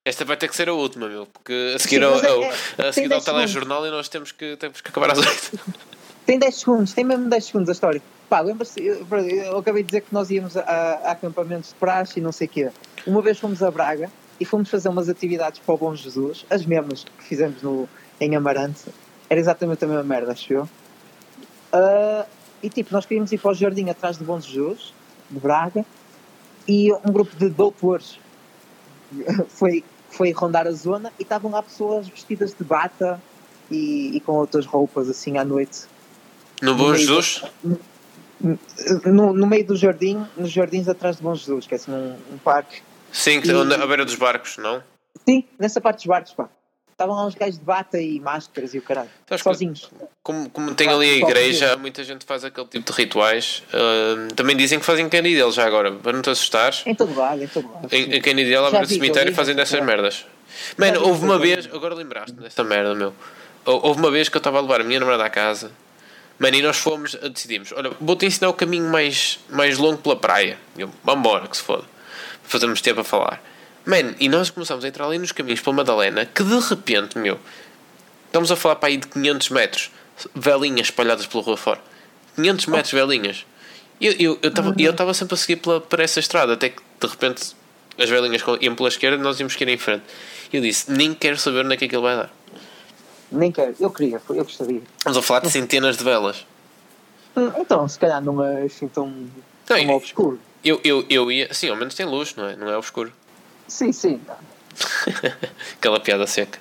Esta vai ter que ser a última, meu, porque a seguir Sim, ao, é- ao- é- a seguir ao 10 segundos. telejornal e nós temos que, temos que acabar às 8. Tem 10 segundos, tem mesmo 10 segundos a história. Pá, lembra-se, eu, eu acabei de dizer que nós íamos a, a acampamentos de praxe e não sei o quê. Uma vez fomos a Braga e fomos fazer umas atividades para o Bom Jesus, as mesmas que fizemos no, em Amarante. Era exatamente a mesma merda, acho eu. Ah, e tipo, nós queríamos ir para o jardim atrás do Bom Jesus, de Braga, e um grupo de doutores foi, foi rondar a zona e estavam lá pessoas vestidas de bata e, e com outras roupas assim à noite No Bom No Jesus? no, no meio do jardim, nos jardins atrás de Bom Jesus, que é assim um, um parque. Sim, que E- onde- à beira dos barcos, não? Sim, nessa parte dos barcos, pá. Estavam lá uns gajos de bata e máscaras e o caralho. Sabes que- Sozinhos. Como, como tem ali a igreja, muita gente faz aquele tipo de rituais. Ahm, também dizem que fazem Canidel já agora, para não te assustares. Em todo lado, em todo lado. Em, em à beira do vi, cemitério, vi, fazem dessas merdas. Mano, houve uma vez, agora lembraste-me desta merda, meu. Hou- Houve uma vez que eu estava a levar a minha namorada à casa, mano, e nós fomos, decidimos: olha, vou-te ensinar o caminho mais, mais longo pela praia. E Eu, vambora, que se foda. Fazemos tempo a falar. Mano, e nós começamos a entrar ali nos caminhos pela Madalena, que de repente, meu, estamos a falar para aí de 500 metros, velinhas espalhadas pela rua fora. 500 metros velinhas. E eu eu eu estava eu estava sempre a seguir pela, por essa estrada, até que de repente as velinhas iam pela esquerda e nós íamos que ir em frente. E eu disse: nem quero saber onde é que aquilo vai dar. Nem quero, eu queria, eu gostaria. Estamos a falar de centenas de velas. Hum, Então, se calhar não é assim tão, Não, tão obscuro. Eu, eu, eu ia, sim, ao menos tem luz, não é? Não é obscuro. Sim, sim. Aquela piada seca.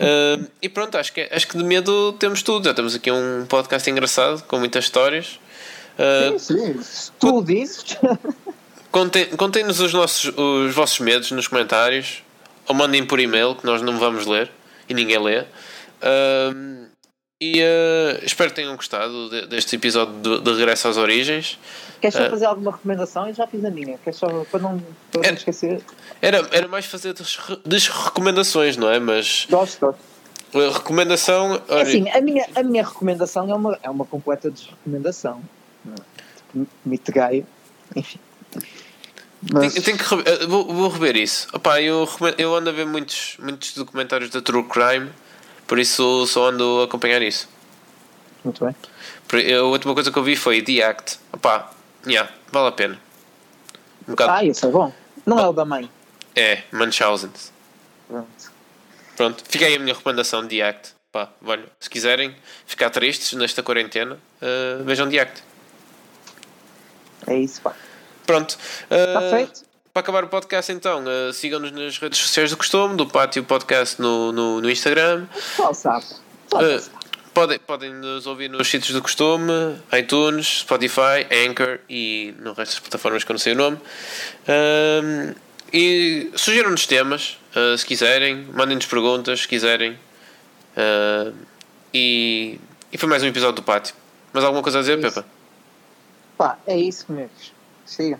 Ah, e pronto, acho que, acho que de medo temos tudo. Já temos aqui um podcast engraçado com muitas histórias. Ah, Sim, sim. Se tu o dizes, Contem- Contem-nos os, nossos, os vossos medos nos comentários ou mandem por e-mail que nós não vamos ler e ninguém lê. Ahm, e ah, espero que tenham gostado de- deste episódio de, de Regresso às Origens. queres só Ah. fazer alguma recomendação? Eu já fiz a minha. Queres só, para não, para É. não esquecer. Era, era mais fazer des recomendações, não é? Mas Gosto, gosto. a recomendação. É assim, a minha, a minha recomendação é uma, é uma completa desrecomendação. é? Mito de Gaia, enfim. Mas, tenho, tenho que eh, vou, vou rever isso. Opa, eu, eu ando a ver muitos, muitos documentários da True Crime, por isso só ando a acompanhar isso. Muito bem. A última coisa que eu vi foi The Act. Opá, yeah, vale a pena. Um bocado. Ah, isso é bom. Não é o da mãe. É, Munchausen. Pronto. Pronto, fica aí a minha recomendação The Act. Pá, olha, se quiserem ficar tristes nesta quarentena, eh, vejam The Act. É isso, pá. Pronto. eh, Está feito? Para acabar o podcast, então, eh, sigam-nos nas redes sociais do costume, do Pátio Podcast no, no, no Instagram. Só sabe. Só sabe. podem, podem nos ouvir nos sítios do costume, iTunes, Spotify, Anchor e no resto das plataformas que eu não sei o nome. Ahm, e sugiram-nos temas, ah, se quiserem, mandem-nos perguntas, se quiserem. Ah, e, e foi mais um episódio do Pátio. Mais alguma coisa a dizer, Isso. Pepa? Pá, é isso, meus. Siga.